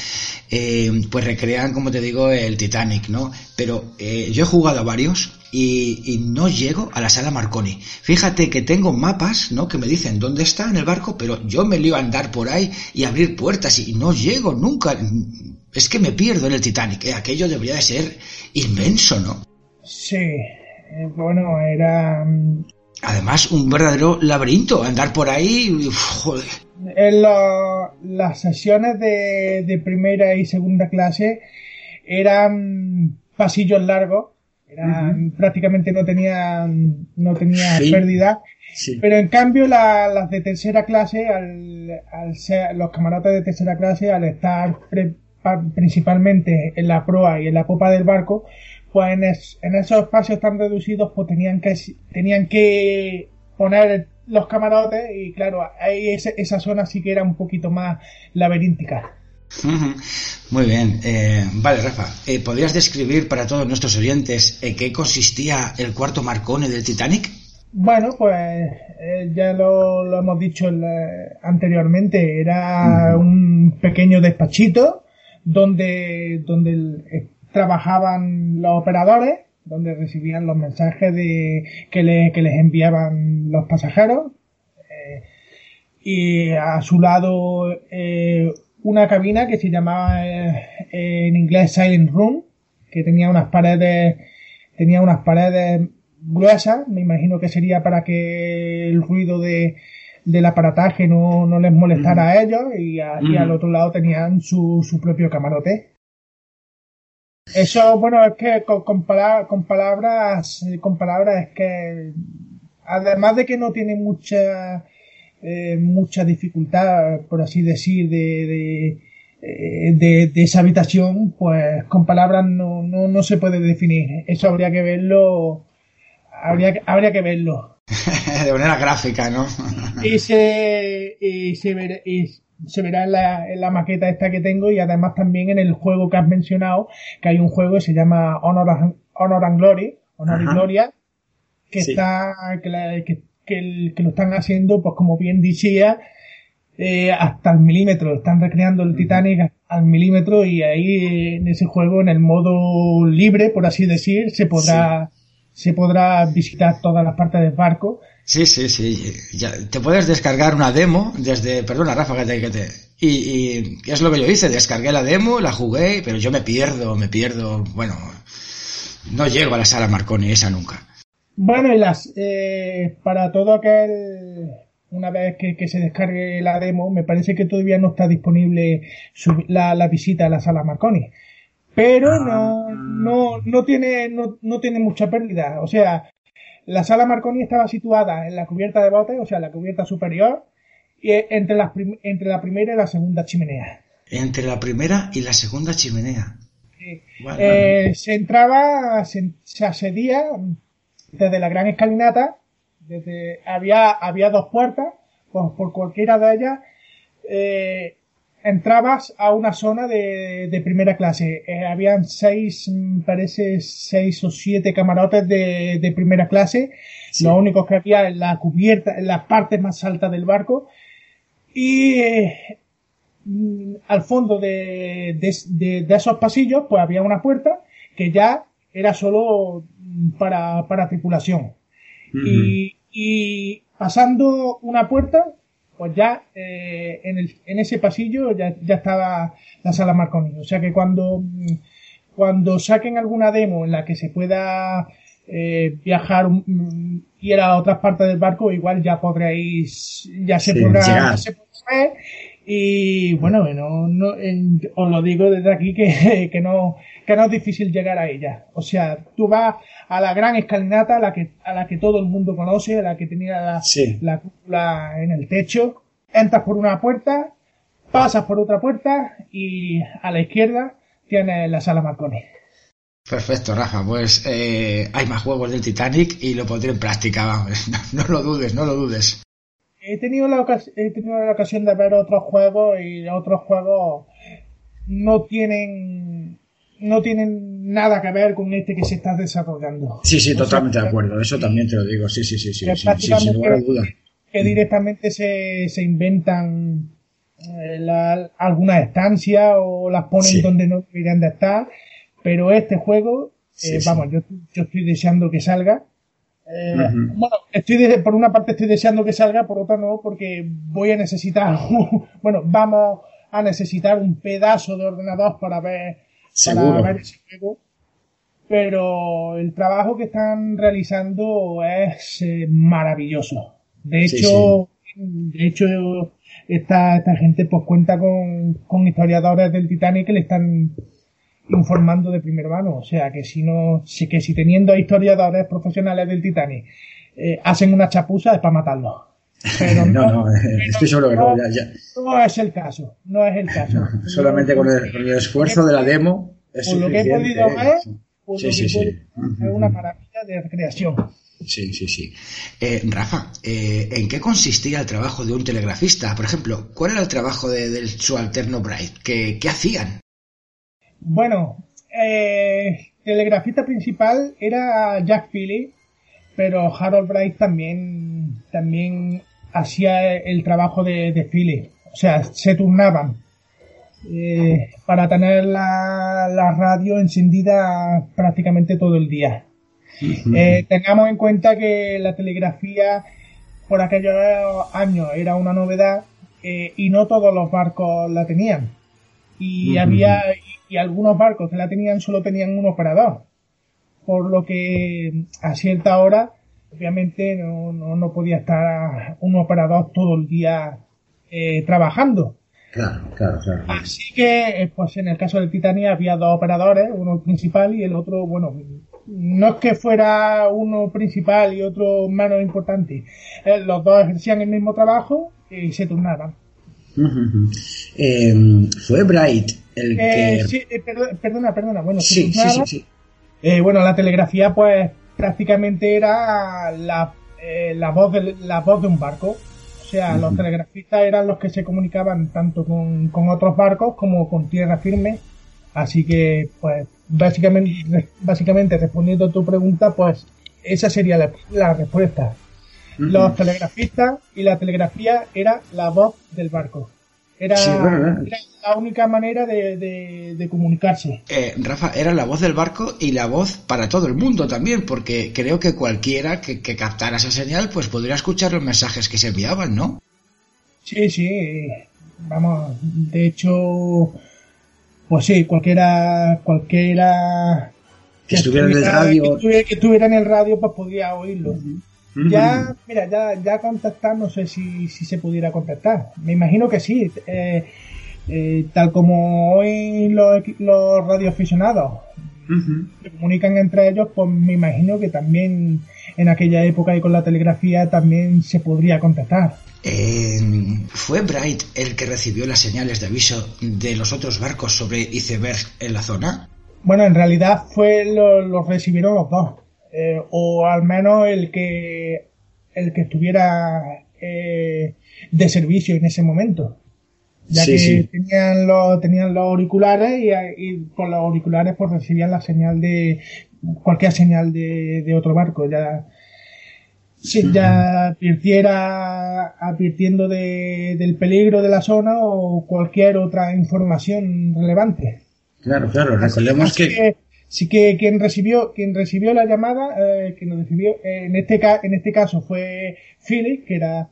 Speaker 2: Eh, pues recrean, como te digo, el Titanic, ¿no? Pero eh, yo he jugado a varios y, y, no llego a la sala Marconi. Fíjate que tengo mapas, ¿no? Que me dicen dónde está en el barco, pero yo me lío a andar por ahí y abrir puertas y no llego nunca. Es que me pierdo en el Titanic. ¿eh? Aquello debería de ser inmenso, ¿no?
Speaker 11: Sí. Eh, bueno, era... mm,
Speaker 2: Además, un verdadero laberinto, andar por ahí, joder.
Speaker 11: En la- las sesiones de, de primera y segunda clase eran pasillos largos, eran, prácticamente no tenían, no tenía
Speaker 2: Sí.
Speaker 11: pérdida,
Speaker 2: Sí.
Speaker 11: pero en cambio la- las de tercera clase, al, al ser, los camarotes de tercera clase, al estar pre- principalmente en la proa y en la popa del barco, pues en, es- en esos espacios tan reducidos, pues tenían que, tenían que poner los camarotes y claro, ahí ese- esa zona sí que era un poquito más laberíntica.
Speaker 2: Muy bien. Eh, vale, Rafa, eh, ¿podrías describir para todos nuestros oyentes en qué consistía el cuarto Marconi del Titanic?
Speaker 11: Bueno, pues eh, ya lo, lo hemos dicho anteriormente, era un pequeño despachito donde, donde eh, trabajaban los operadores, donde recibían los mensajes de, que, le- que les enviaban los pasajeros. eh, y a su lado eh, una cabina que se llamaba eh, en inglés Silent Room, que tenía unas paredes, tenía unas paredes gruesas, me imagino que sería para que el ruido de, del aparataje no, no les molestara a ellos y, a- y al otro lado tenían su, su propio camarote. Eso, bueno, es que con, con pala- con palabras, eh, con palabras es que, además de que no tiene mucha, eh, mucha dificultad, por así decir, de, de, eh, de, de esa habitación, pues con palabras no, no, no se puede definir. Eso habría que verlo, habría, que- habría que verlo.
Speaker 2: de manera gráfica, ¿no?
Speaker 11: Y se, y se, verá, y se verá en la, en la maqueta esta que tengo y además también en el juego que has mencionado, que hay un juego que se llama Honor and, Honor and Glory, Honor y. Gloria, que
Speaker 2: Sí.
Speaker 11: está, que, la- que, que el- que lo están haciendo, pues como bien decía, eh, hasta el milímetro, están recreando el Titanic al milímetro y ahí eh, en ese juego, en el modo libre, por así decir, se podrá, se podrá visitar todas las partes del barco
Speaker 2: Sí, sí, sí. Ya, te puedes descargar una demo desde, perdona Rafa, que te, que te- y, y ¿qué es lo que yo hice? Descargué la demo, la jugué, pero yo me pierdo, me pierdo, bueno, no llego a la sala Marconi esa nunca.
Speaker 11: Bueno, y las, eh, para todo aquel, una vez que, que se descargue la demo, me parece que todavía no está disponible su- la, la visita a la sala Marconi. Pero no, no, no tiene, no, no tiene mucha pérdida. O sea, la sala Marconi estaba situada en la cubierta de bote, o sea, la cubierta superior, y entre, las prim- entre la primera y la segunda chimenea.
Speaker 2: Entre la primera y la segunda chimenea. Vale,
Speaker 11: Eh, se entraba, se, se accedía desde la gran escalinata, desde, había, había dos puertas, pues por cualquiera de ellas, eh, entrabas a una zona de, de primera clase. Eh, habían seis, mm, parece seis o siete camarotes de, de primera clase, lo único que había en la cubierta, en la parte más alta del barco, y eh, al fondo de, de, esos pasillos, pues había una puerta que ya era solo para, para tripulación. y, y pasando una puerta, pues ya eh, en, el, en ese pasillo ya, ya estaba la sala Marconi. O sea que cuando, mm, cuando saquen alguna demo en la que se pueda eh, viajar, mm, ir a otras partes del barco, igual ya podréis, ya se
Speaker 2: Sí,
Speaker 11: podrá,
Speaker 2: llegar.
Speaker 11: ya se podrá ver. Y bueno, no, no, os lo digo desde aquí que, que no, que no es difícil llegar a ella. O sea, tú vas a la gran escalinata, a la que, a la que todo el mundo conoce, a la que tenía la, la cúpula en el techo, entras por una puerta, pasas por otra puerta y a la izquierda tienes la sala Marconi.
Speaker 2: Perfecto, Rafa. Pues eh, hay más juegos del Titanic y lo pondré en práctica, vamos. No, lo dudes, no lo dudes.
Speaker 11: He tenido la he tenido la ocasión de ver otros juegos y otros juegos no tienen no tienen nada que ver con este que se está desarrollando.
Speaker 2: Sí, sí,
Speaker 11: O sea,
Speaker 2: totalmente de acuerdo. Eso también te lo digo. Sí, sí, sí, sí. sí, sí, sin lugar a dudas.
Speaker 11: que directamente se, se inventan eh, la- algunas estancias o las ponen
Speaker 2: Sí.
Speaker 11: donde no deberían de estar, pero este juego Eh, vamos, yo, yo estoy deseando que salga. Eh, Bueno, estoy de- por una parte estoy deseando que salga, por otra no, porque voy a necesitar, bueno, vamos a necesitar un pedazo de ordenador para ver,
Speaker 2: Seguro.
Speaker 11: para ver ese juego. Pero el trabajo que están realizando es eh, maravilloso. De
Speaker 2: Sí,
Speaker 11: hecho, de hecho, esta, esta gente pues cuenta con, con historiadores del Titanic que le están informando de primera mano. O sea, que si no, si que si teniendo historiadores profesionales del Titanic eh, hacen una chapuza es para matarlos. Pero
Speaker 2: no, no, eh, estoy seguro que no, ya- ya.
Speaker 11: no es el caso, no es el caso.
Speaker 2: Solamente con el, con el esfuerzo de la demo es
Speaker 11: Por lo que he podido ver, por
Speaker 2: Sí,
Speaker 11: lo
Speaker 2: sí,
Speaker 11: que
Speaker 2: sí.
Speaker 11: he podido ver, es una maravilla de recreación.
Speaker 2: Sí, sí, sí. Eh, Rafa, eh, ¿en qué consistía el trabajo de un telegrafista? Por ejemplo, ¿cuál era el trabajo de, del subalterno Bright? ¿Qué, qué hacían?
Speaker 11: Bueno, eh, telegrafista principal era Jack Philly, pero Harold Bright también, también hacía el trabajo de, de Philly. O sea, se turnaban eh, para tener la, la radio encendida prácticamente todo el día. Eh, tengamos en cuenta que la telegrafía por aquellos años era una novedad eh, y no todos los barcos la tenían. Y había y, y algunos barcos que la tenían solo tenían un operador. Por lo que a cierta hora, obviamente, no, no, no podía estar un operador todo el día eh, trabajando.
Speaker 2: Claro, claro, claro.
Speaker 11: Así que, eh, pues en el caso del Titanic había dos operadores, uno principal y el otro, bueno, no es que fuera uno principal y otro menos importante. Eh, los dos ejercían el mismo trabajo y se turnaban.
Speaker 2: Eh, fue Bright el
Speaker 11: Eh,
Speaker 2: que...
Speaker 11: sí, eh, perdo- perdona, perdona, bueno,
Speaker 2: Sí, sí, sí, sí.
Speaker 11: Eh, bueno, la telegrafía, pues prácticamente era la, eh, la, voz de, la voz de un barco. O sea, los telegrafistas eran los que se comunicaban tanto con, con otros barcos como con tierra firme. Así que, pues, básicamente, básicamente respondiendo a tu pregunta, pues esa sería la, la respuesta. Los telegrafistas y la telegrafía era la voz del barco. Era,
Speaker 2: Sí,
Speaker 11: la única manera de, de- de comunicarse.
Speaker 2: Eh, Rafa, era la voz del barco y la voz para todo el mundo también, porque creo que cualquiera que, que captara esa señal, pues podría escuchar los mensajes que se enviaban, ¿no?
Speaker 11: Sí, sí, vamos, de hecho, pues sí, cualquiera, cualquiera
Speaker 2: Que estuviera en el radio.
Speaker 11: que estuviera, que estuviera en el radio, pues podía oírlo. Ya, mira, ya, ya contactar, no sé si, si se pudiera contactar. Me imagino que sí. eh, eh, tal como hoy los, los radioaficionados se comunican entre ellos, pues me imagino que también en aquella época y con la telegrafía también se podría contactar.
Speaker 2: Eh, ¿Fue Bright el que recibió las señales de aviso de los otros barcos sobre icebergs en la zona?
Speaker 11: Bueno, en realidad fue lo, lo recibieron los dos. Eh, o al menos el que el que estuviera eh, de servicio en ese momento. Ya
Speaker 2: Sí,
Speaker 11: que
Speaker 2: sí.
Speaker 11: tenían los tenían los auriculares y, y por los auriculares pues recibían la señal de cualquier señal de, de otro barco. Ya Sí, ya advirtiera, advirtiendo de, del peligro de la zona o cualquier otra información relevante.
Speaker 2: Claro, claro, recordemos
Speaker 11: Así
Speaker 2: que...
Speaker 11: sí que quien recibió, quien recibió la llamada, eh, quien lo recibió, eh, en este ca- en este caso fue Philip, que era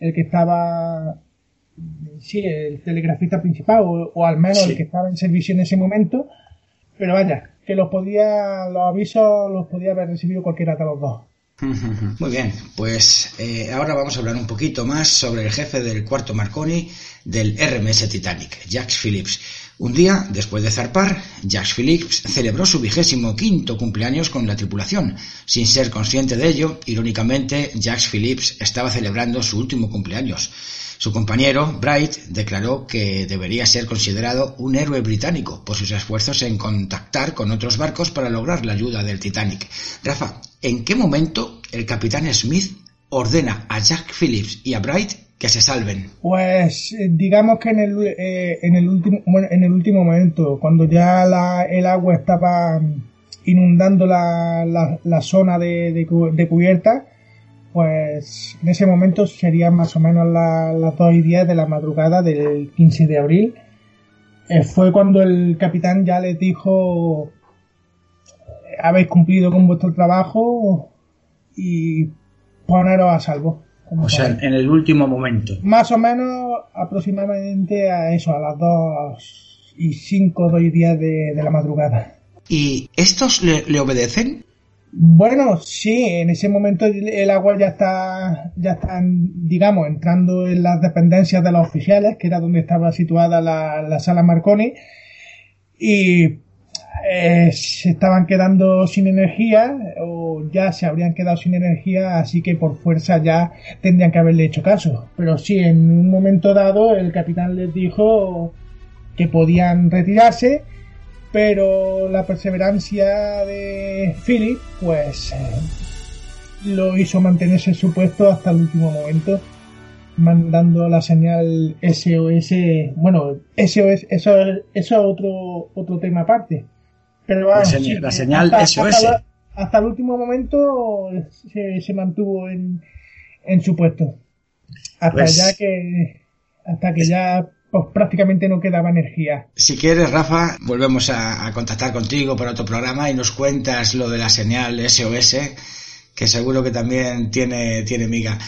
Speaker 11: el que estaba, sí, el telegrafista principal, o, o al menos
Speaker 2: Sí.
Speaker 11: el que estaba en servicio en ese momento, pero vaya, que los podía, los avisos los podía haber recibido cualquiera de los dos.
Speaker 2: Muy bien, pues eh, ahora vamos a hablar un poquito más sobre el jefe del cuarto Marconi del RMS Titanic, Jacques Phillips. Un día, después de zarpar, Jacques Phillips celebró su vigésimo quinto cumpleaños con la tripulación. Sin ser consciente de ello, irónicamente, Jacques Phillips estaba celebrando su último cumpleaños. Su compañero, Bright, declaró que debería ser considerado un héroe británico por sus esfuerzos en contactar con otros barcos para lograr la ayuda del Titanic. Rafa, ¿en qué momento el capitán Smith ordena a Jack Phillips y a Bright que se salven?
Speaker 11: Pues digamos que en el, eh, en el último bueno, en el último momento, cuando ya el agua estaba inundando la, la, zona de, de cu- de cubierta, pues en ese momento serían más o menos la- las 2 y 10 de la madrugada del 15 de abril. Eh, fue cuando el capitán ya les dijo habéis cumplido con vuestro trabajo y poneros a salvo.
Speaker 2: O sea, en el último momento.
Speaker 11: Más o menos aproximadamente a eso, a las 2 y 5 o 10 de, de la madrugada.
Speaker 2: ¿Y estos le, le, obedecen?
Speaker 11: Bueno, sí, en ese momento el agua ya está, ya está, digamos, entrando en las dependencias de los oficiales, que era donde estaba situada la, la sala Marconi, y eh, se estaban quedando sin energía o ya se habrían quedado sin energía, así que por fuerza ya tendrían que haberle hecho caso. Pero sí, en un momento dado el capitán les dijo que podían retirarse, pero la perseverancia de Philip pues lo hizo mantenerse en su puesto hasta el último momento mandando la señal SOS, bueno, SOS, eso, eso es otro, otro tema aparte. Pero
Speaker 2: la, señal SOS.
Speaker 11: Hasta, el último momento se, se mantuvo en, en, su puesto. Hasta pues ya que, hasta que ya pues prácticamente no quedaba energía.
Speaker 2: Si quieres, Rafa, volvemos a, a, contactar contigo por otro programa y nos cuentas lo de la señal SOS, que seguro que también tiene, tiene miga.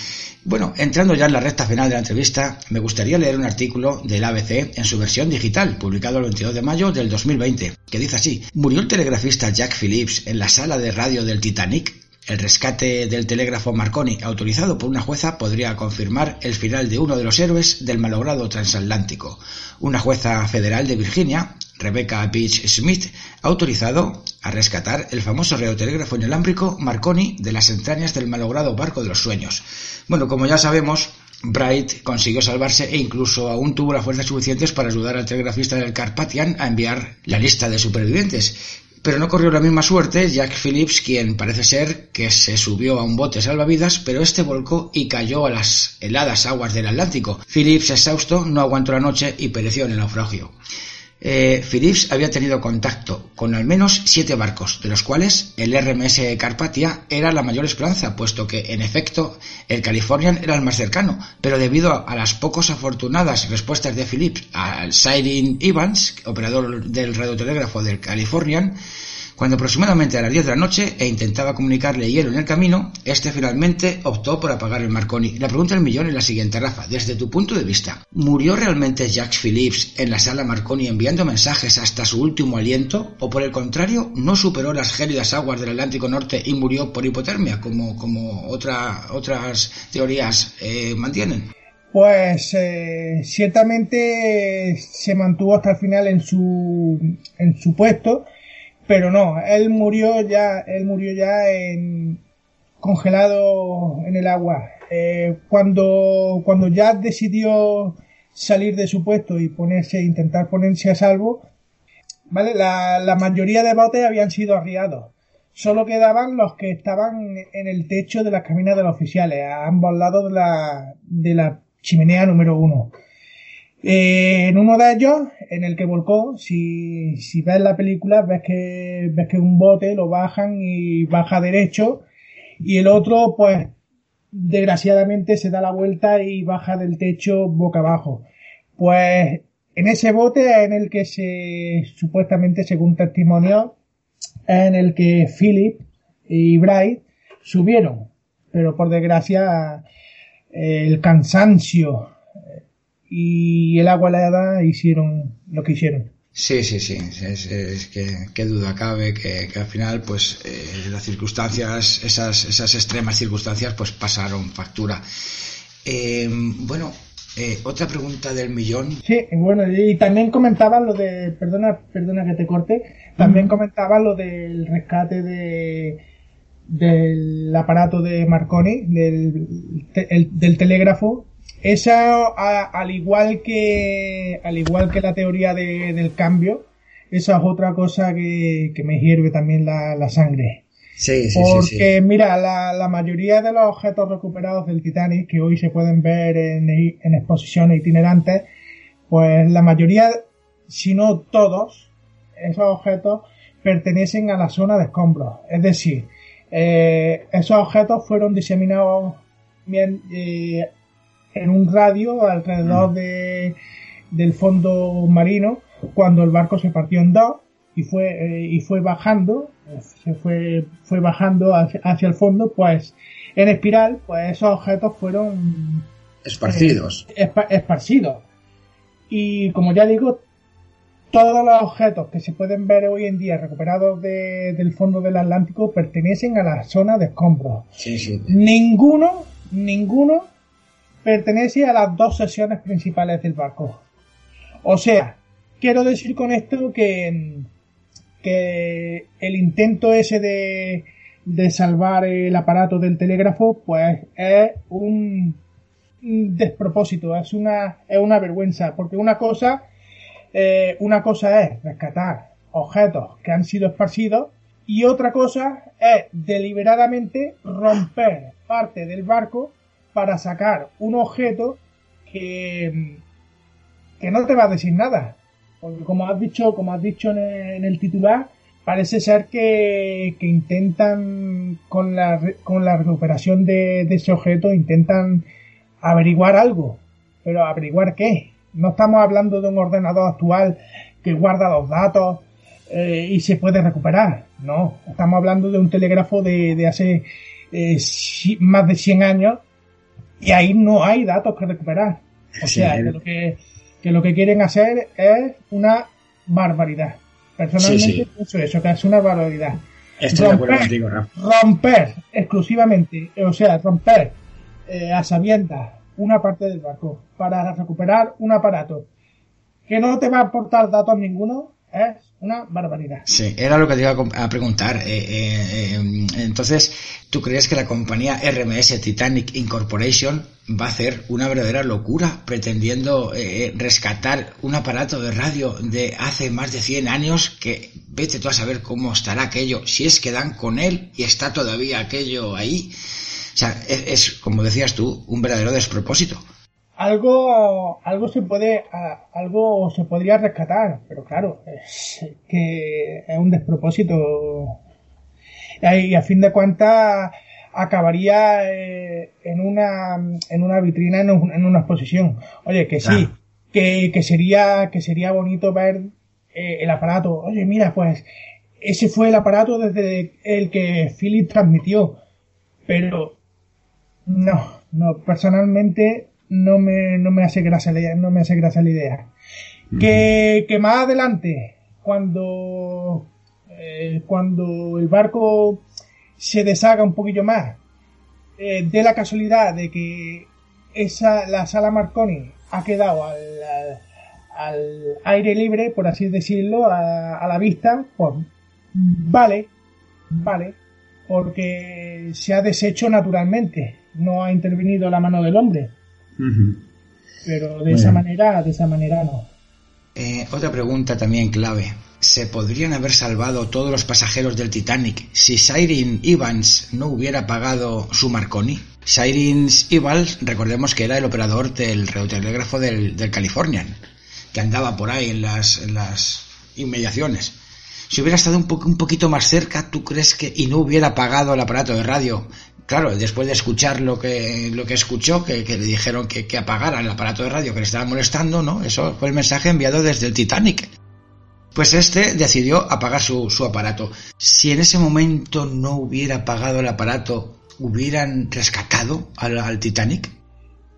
Speaker 2: Bueno, entrando ya en la recta final de la entrevista, me gustaría leer un artículo del ABC en su versión digital, publicado el 22 de mayo del 2020, que dice así, ¿murió el telegrafista Jack Phillips en la sala de radio del Titanic? El rescate del telégrafo Marconi, autorizado por una jueza, podría confirmar el final de uno de los héroes del malogrado transatlántico. Una jueza federal de Virginia, Rebecca Beach Smith, ha autorizado a rescatar el famoso radiotelégrafo inalámbrico Marconi de las entrañas del malogrado barco de los sueños. Bueno, como ya sabemos, Bright consiguió salvarse e incluso aún tuvo las fuerzas suficientes para ayudar al telegrafista del Carpathian a enviar la lista de supervivientes. Pero no corrió la misma suerte Jack Phillips, quien parece ser que se subió a un bote salvavidas, pero este volcó y cayó a las heladas aguas del Atlántico. Phillips, exhausto, no aguantó la noche y pereció en el naufragio. Eh, Phillips había tenido contacto con al menos siete barcos, de los cuales el RMS Carpathia era la mayor esperanza, puesto que, en efecto, el Californian era el más cercano, pero debido a las pocos afortunadas respuestas de Phillips al Siren Evans, operador del radiotelégrafo del Californian, cuando aproximadamente a las 10 de la noche e intentaba comunicarle hielo en el camino, este finalmente optó por apagar el Marconi. La pregunta del millón es la siguiente, Rafa. Desde tu punto de vista, ¿murió realmente Jack Phillips en la sala Marconi enviando mensajes hasta su último aliento? ¿O por el contrario, no superó las gélidas aguas del Atlántico Norte y murió por hipotermia, como, como otra, otras teorías eh, mantienen?
Speaker 11: Pues eh, ciertamente se mantuvo hasta el final en su, en su puesto pero no, él murió ya, él murió ya en, congelado en el agua. Eh, cuando, cuando ya decidió salir de su puesto y ponerse, intentar ponerse a salvo, ¿vale? La, la mayoría de botes habían sido arriados. Solo quedaban los que estaban en el techo de las cabinas de los oficiales, a ambos lados de la, de la chimenea número uno. Eh, en uno de ellos, en el que volcó, si, si ves la película, ves que, ves que un bote lo bajan y baja derecho, y el otro, pues, desgraciadamente se da la vuelta y baja del techo boca abajo. Pues, en ese bote en el que se, supuestamente, según testimonio, en el que Philip y Bright subieron. Pero por desgracia, el cansancio y el agua helada hicieron lo que hicieron.
Speaker 2: Sí, sí, sí, es, que qué duda cabe que, al final pues eh, las circunstancias, esas, esas extremas circunstancias pues pasaron factura. Eh, bueno, eh, otra pregunta del millón.
Speaker 11: Sí, bueno, y también comentaba lo de, perdona, perdona que te corte, también comentaba lo del rescate de del aparato de Marconi, del, del telégrafo, esa, al igual que, al igual que la teoría de, del cambio, esa es otra cosa que, que me hierve también la, la sangre.
Speaker 2: Sí, sí,
Speaker 11: Porque, mira, la, la, mayoría de los objetos recuperados del Titanic, que hoy se pueden ver en, en exposiciones itinerantes, pues la mayoría, si no todos, esos objetos pertenecen a la zona de escombros. Es decir, eh, esos objetos fueron diseminados bien, eh, en un radio alrededor mm. de, del fondo marino cuando el barco se partió en dos y fue eh, y fue bajando, se fue fue bajando hacia, hacia, el fondo, pues en espiral, pues esos objetos fueron
Speaker 2: esparcidos.
Speaker 11: Eh, esparcidos. Y como ya digo, todos los objetos que se pueden ver hoy en día recuperados de, del fondo del Atlántico pertenecen a la zona de escombros.
Speaker 2: Sí, sí.
Speaker 11: Ninguno, ninguno pertenece a las dos sesiones principales del barco. O sea, quiero decir con esto que, que el intento ese de, de salvar el aparato del telégrafo, pues es un despropósito, es una, es una vergüenza, porque una cosa, eh, una cosa es rescatar objetos que han sido esparcidos y otra cosa es deliberadamente romper parte del barco para sacar un objeto que, que no te va a decir nada. Porque como has dicho, como has dicho en el, titular, parece ser que, que, intentan con la, con la recuperación de, de, ese objeto, intentan averiguar algo. Pero averiguar qué? No estamos hablando de un ordenador actual que guarda los datos eh, y se puede recuperar. No, estamos hablando de un telégrafo de, de hace eh, más de 100 años y ahí no hay datos que recuperar. O sea, que, lo que, que, lo que quieren hacer es una barbaridad. Personalmente sí, pienso eso, que es una barbaridad.
Speaker 2: Estoy romper, de contigo,
Speaker 11: romper exclusivamente, o sea, romper eh, a sabiendas una parte del barco para recuperar un aparato que no te va a aportar datos ninguno es una barbaridad.
Speaker 2: Sí, era lo que te iba a preguntar. Eh, eh, eh, entonces, ¿tú crees que la compañía RMS Titanic Incorporation va a hacer una verdadera locura pretendiendo eh, rescatar un aparato de radio de hace más de 100 años que vete tú a saber cómo estará aquello, si es que dan con él y está todavía aquello ahí? O sea, es, es como decías tú, un verdadero despropósito
Speaker 11: algo algo se puede algo se podría rescatar pero claro es que es un despropósito. Y a fin de cuentas acabaría eh, en una en una vitrina en, una exposición. Oye que sí que, que sería que sería bonito ver eh, el aparato. Oye mira pues ese fue el aparato desde el que Philip transmitió. Pero no no personalmente no me, no me hace gracia no me hace gracia la idea. que, que, más adelante, cuando, eh, cuando el barco se deshaga un poquillo más, eh, de la casualidad de que esa, la sala Marconi ha quedado al, al, aire libre, por así decirlo, a, a la vista, pues vale, vale, porque se ha deshecho naturalmente, no ha intervenido la mano del hombre. Pero de esa manera, de esa manera no.
Speaker 2: Eh, otra pregunta también clave. ¿Se podrían haber salvado todos los pasajeros del Titanic si Siren Evans no hubiera pagado su Marconi? Siren Evans, recordemos que era el operador del radiotelégrafo del, del Californian, que andaba por ahí en las, en las inmediaciones. Si hubiera estado un, po un poquito más cerca, ¿tú crees que y no hubiera pagado el aparato de radio, claro, después de escuchar lo que, lo que escuchó, que, que le dijeron que, que, apagara el aparato de radio que le estaba molestando, ¿no? Eso fue el mensaje enviado desde el Titanic. Pues este decidió apagar su, su aparato. Si en ese momento no hubiera apagado el aparato, ¿hubieran rescatado al, Titanic?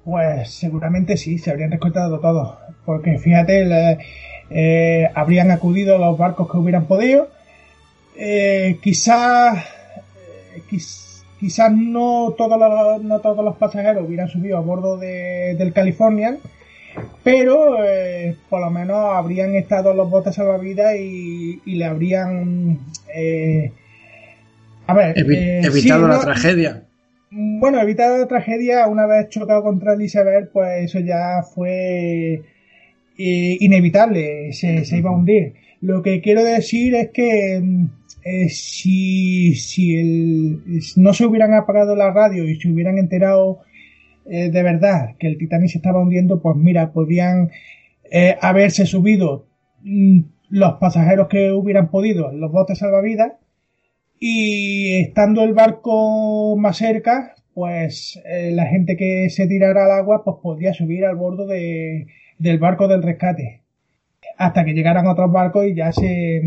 Speaker 11: Pues seguramente sí, se habrían rescatado todo. Porque fíjate, eh, habrían acudido los barcos que hubieran podido. Eh, quizás... Eh, quizás quizás no todos los, no todos los pasajeros hubieran subido a bordo de, del Californian, pero eh, por lo menos habrían estado los botes salvavidas y, y le habrían eh, a ver
Speaker 2: Evi eh, evitado sí, la no, tragedia.
Speaker 11: Bueno, evitado la tragedia una vez chocado contra el iceberg, pues eso ya fue eh, inevitable, se, se iba a hundir. Lo que quiero decir es que eh, si, si no se hubieran apagado la radio y se hubieran enterado eh, de verdad que el Titanic se estaba hundiendo, pues mira, podían eh, haberse subido mm, los pasajeros que hubieran podido, los botes salvavidas, y estando el barco más cerca, pues la gente que se tirara al agua, pues podía subir al bordo de, del barco del rescate. hasta que llegaran otros barcos y ya se,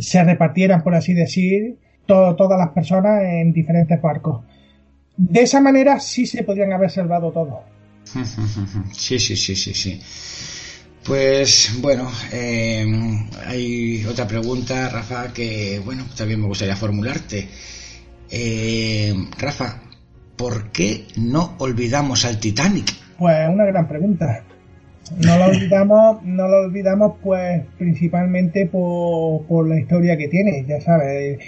Speaker 11: se repartieran, por así decir, todas las personas en diferentes barcos. De esa manera sí se podrían haber salvado todos.
Speaker 2: Sí, sí, sí, sí, sí. Pues bueno, eh, hay otra pregunta, Rafa, que bueno, también me gustaría formularte. Eh, Rafa, ¿por qué no olvidamos al Titanic?
Speaker 11: Pues una gran pregunta. No lo olvidamos, no lo olvidamos pues principalmente por, por la historia que tiene, ya sabes,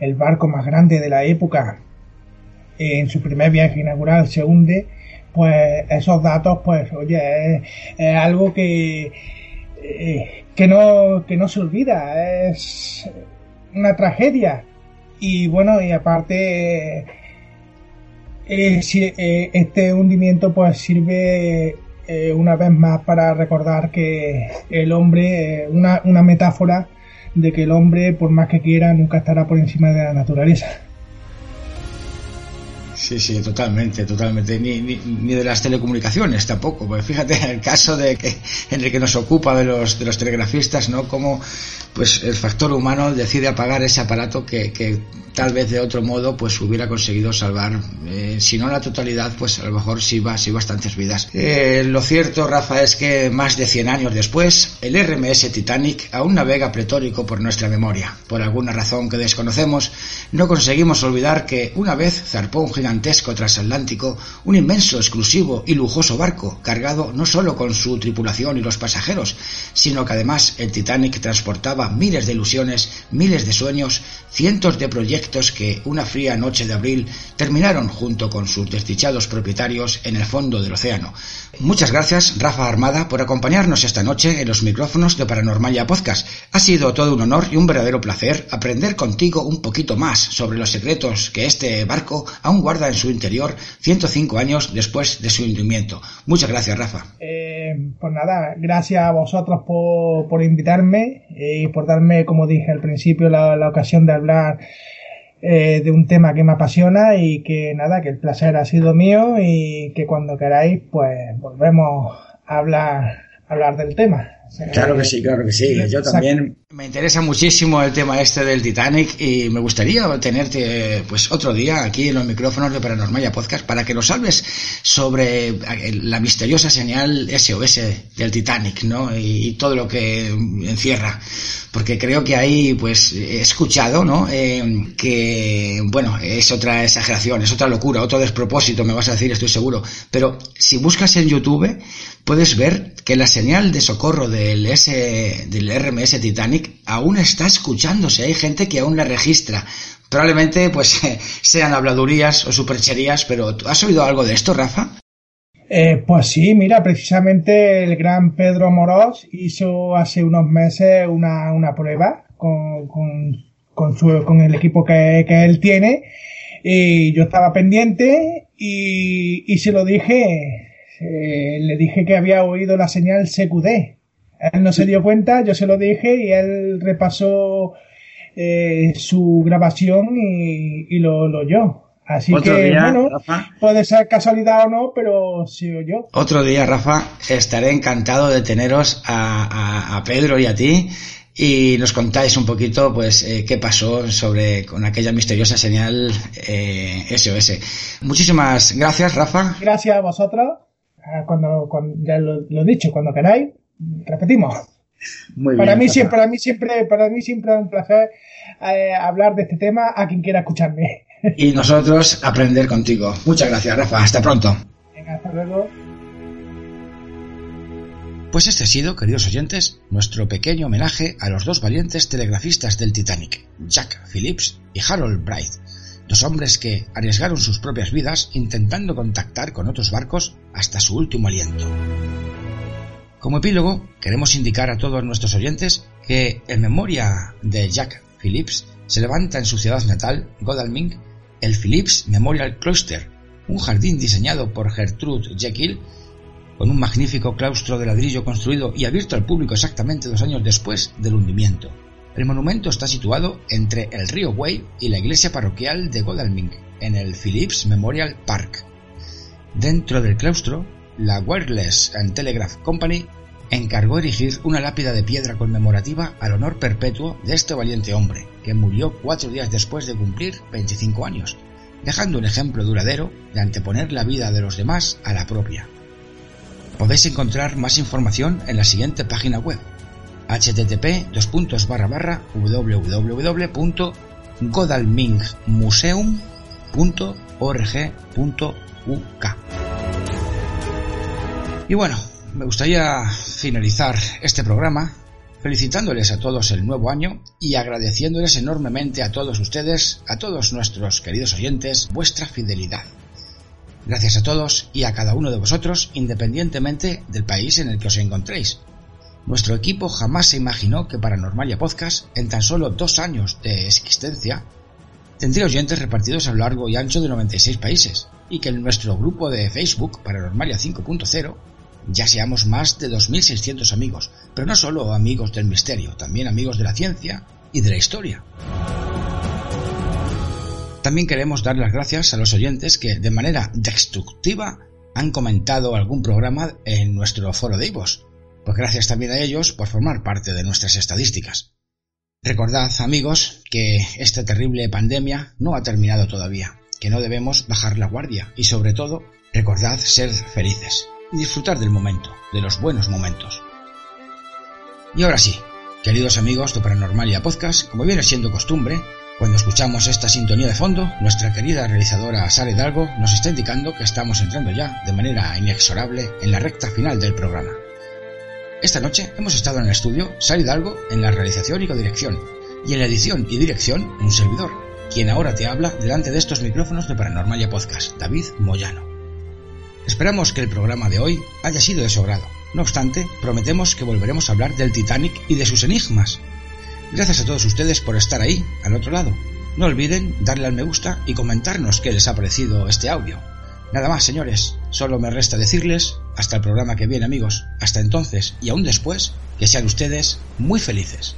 Speaker 11: el barco más grande de la época en su primer viaje inaugural se hunde, pues esos datos, pues oye, es, algo que, eh, que, no, que no se olvida, es una tragedia. Y bueno, y aparte, eh, eh, este hundimiento pues sirve una vez más para recordar que el hombre, una, una metáfora de que el hombre, por más que quiera, nunca estará por encima de la naturaleza.
Speaker 2: Sí, sí, totalmente, totalmente. Ni, ni, de las telecomunicaciones tampoco. Pues fíjate en el caso de que, en el que nos ocupa de los, de los telegrafistas, ¿no? Como pues el factor humano decide apagar ese aparato que, que tal vez de otro modo pues hubiera conseguido salvar, eh, si no la totalidad, pues a lo mejor sí, va, sí bastantes vidas. Eh, lo cierto, Rafa, es que más de 100 años después, el RMS Titanic aún navega pretórico por nuestra memoria. Por alguna razón que desconocemos, no conseguimos olvidar que una vez zarpó un gigantesco transatlántico, un inmenso, exclusivo y lujoso barco, cargado no solo con su tripulación y los pasajeros, sino que además el Titanic transportaba miles de ilusiones, miles de sueños, cientos de proyectos que una fría noche de abril terminaron junto con sus desdichados propietarios en el fondo del océano. Muchas gracias, Rafa Armada, por acompañarnos esta noche en los micrófonos de Paranormalia Podcast. Ha sido todo un honor y un verdadero placer aprender contigo un poquito más sobre los secretos que este barco aún guarda en su interior 105 años después de su hundimiento. Muchas gracias, Rafa.
Speaker 11: Eh, pues nada, gracias a vosotros por, invitarme y por darme, como dije al principio, la, ocasión de hablar eh, de un tema que me apasiona y que nada, que el placer ha sido mío y que cuando queráis, pues volvemos a hablar, a hablar del tema.
Speaker 2: Claro que sí, claro que sí. Yo también me interesa muchísimo el tema este del Titanic y me gustaría tenerte pues otro día aquí en los micrófonos de Paranormal Podcast para que nos salves sobre la misteriosa señal SOS del Titanic, ¿no? Y, todo lo que encierra. Porque creo que ahí pues he escuchado, ¿no? Eh, que, bueno, es otra exageración, es otra locura, otro despropósito, me vas a decir, estoy seguro. Pero si buscas en YouTube, puedes ver que la señal de socorro del, S, del RMS Titanic aún está escuchándose. Hay gente que aún la registra. Probablemente pues sean habladurías o supercherías, pero ¿has oído algo de esto, Rafa?
Speaker 11: Eh, pues sí, mira, precisamente el gran Pedro Morós hizo hace unos meses una, una prueba con, con, con, su, con el equipo que, que él tiene y yo estaba pendiente y, y se lo dije eh, le dije que había oído la señal CQD. Él no se dio cuenta, yo se lo dije y él repasó eh, su grabación y, lo, oyó. Así que, bueno, puede ser casualidad o no, pero sí oyó.
Speaker 2: Otro día, Rafa, estaré encantado de teneros a, Pedro y a ti y nos contáis un poquito pues eh, qué pasó sobre con aquella misteriosa señal SOS. Muchísimas gracias, Rafa.
Speaker 11: Gracias a vosotros. Ah, cuando, cuando ya lo, he dicho, cuando queráis, repetimos. para mí siempre, para mí siempre, para mí siempre es un placer eh, hablar de este tema a quien quiera escucharme.
Speaker 2: Y nosotros aprender contigo. Muchas gracias, Rafa. Hasta pronto.
Speaker 11: Venga, hasta luego.
Speaker 2: Pues este ha sido, queridos oyentes, nuestro pequeño homenaje a los dos valientes telegrafistas del Titanic, Jack Phillips y Harold Bright dos hombres que arriesgaron sus propias vidas intentando contactar con otros barcos hasta su último aliento. Como epílogo, queremos indicar a todos nuestros oyentes que en memoria de Jack Phillips se levanta en su ciudad natal, Godalming, el Phillips Memorial Cloister, un jardín diseñado por Gertrude Jekyll, con un magnífico claustro de ladrillo construido y abierto al público exactamente dos años después del hundimiento. El monumento está situado entre el río Wey y la iglesia parroquial de Godalming, en el Phillips Memorial Park. Dentro del claustro, la Wireless and Telegraph Company encargó erigir una lápida de piedra conmemorativa al honor perpetuo de este valiente hombre, que murió cuatro días después de cumplir 25 años, dejando un ejemplo duradero de anteponer la vida de los demás a la propia. Podéis encontrar más información en la siguiente página web http www.godalmingmuseum.org.uk Y bueno, me gustaría finalizar este programa felicitándoles a todos el nuevo año y agradeciéndoles enormemente a todos ustedes, a todos nuestros queridos oyentes, vuestra fidelidad. Gracias a todos y a cada uno de vosotros, independientemente del país en el que os encontréis. Nuestro equipo jamás se imaginó que Paranormalia Podcast, en tan solo dos años de existencia, tendría oyentes repartidos a lo largo y ancho de 96 países, y que en nuestro grupo de Facebook, Paranormalia 5.0, ya seamos más de 2.600 amigos, pero no solo amigos del misterio, también amigos de la ciencia y de la historia. También queremos dar las gracias a los oyentes que, de manera destructiva, han comentado algún programa en nuestro foro de Ivos, pues gracias también a ellos por formar parte de nuestras estadísticas. Recordad, amigos, que esta terrible pandemia no ha terminado todavía, que no debemos bajar la guardia y sobre todo, recordad ser felices y disfrutar del momento, de los buenos momentos. Y ahora sí, queridos amigos de Paranormalia Podcast, como viene siendo costumbre, cuando escuchamos esta sintonía de fondo, nuestra querida realizadora Sara Hidalgo nos está indicando que estamos entrando ya, de manera inexorable, en la recta final del programa. Esta noche hemos estado en el estudio Sara Hidalgo en la realización y codirección, y en la edición y dirección un servidor, quien ahora te habla delante de estos micrófonos de Paranormalia Podcast, David Moyano. Esperamos que el programa de hoy haya sido de su agrado. No obstante, prometemos que volveremos a hablar del Titanic y de sus enigmas. Gracias a todos ustedes por estar ahí, al otro lado. No olviden darle al me gusta y comentarnos qué les ha parecido este audio. Nada más, señores. Solo me resta decirles, hasta el programa que viene, amigos. Hasta entonces y aún después, que sean ustedes muy felices.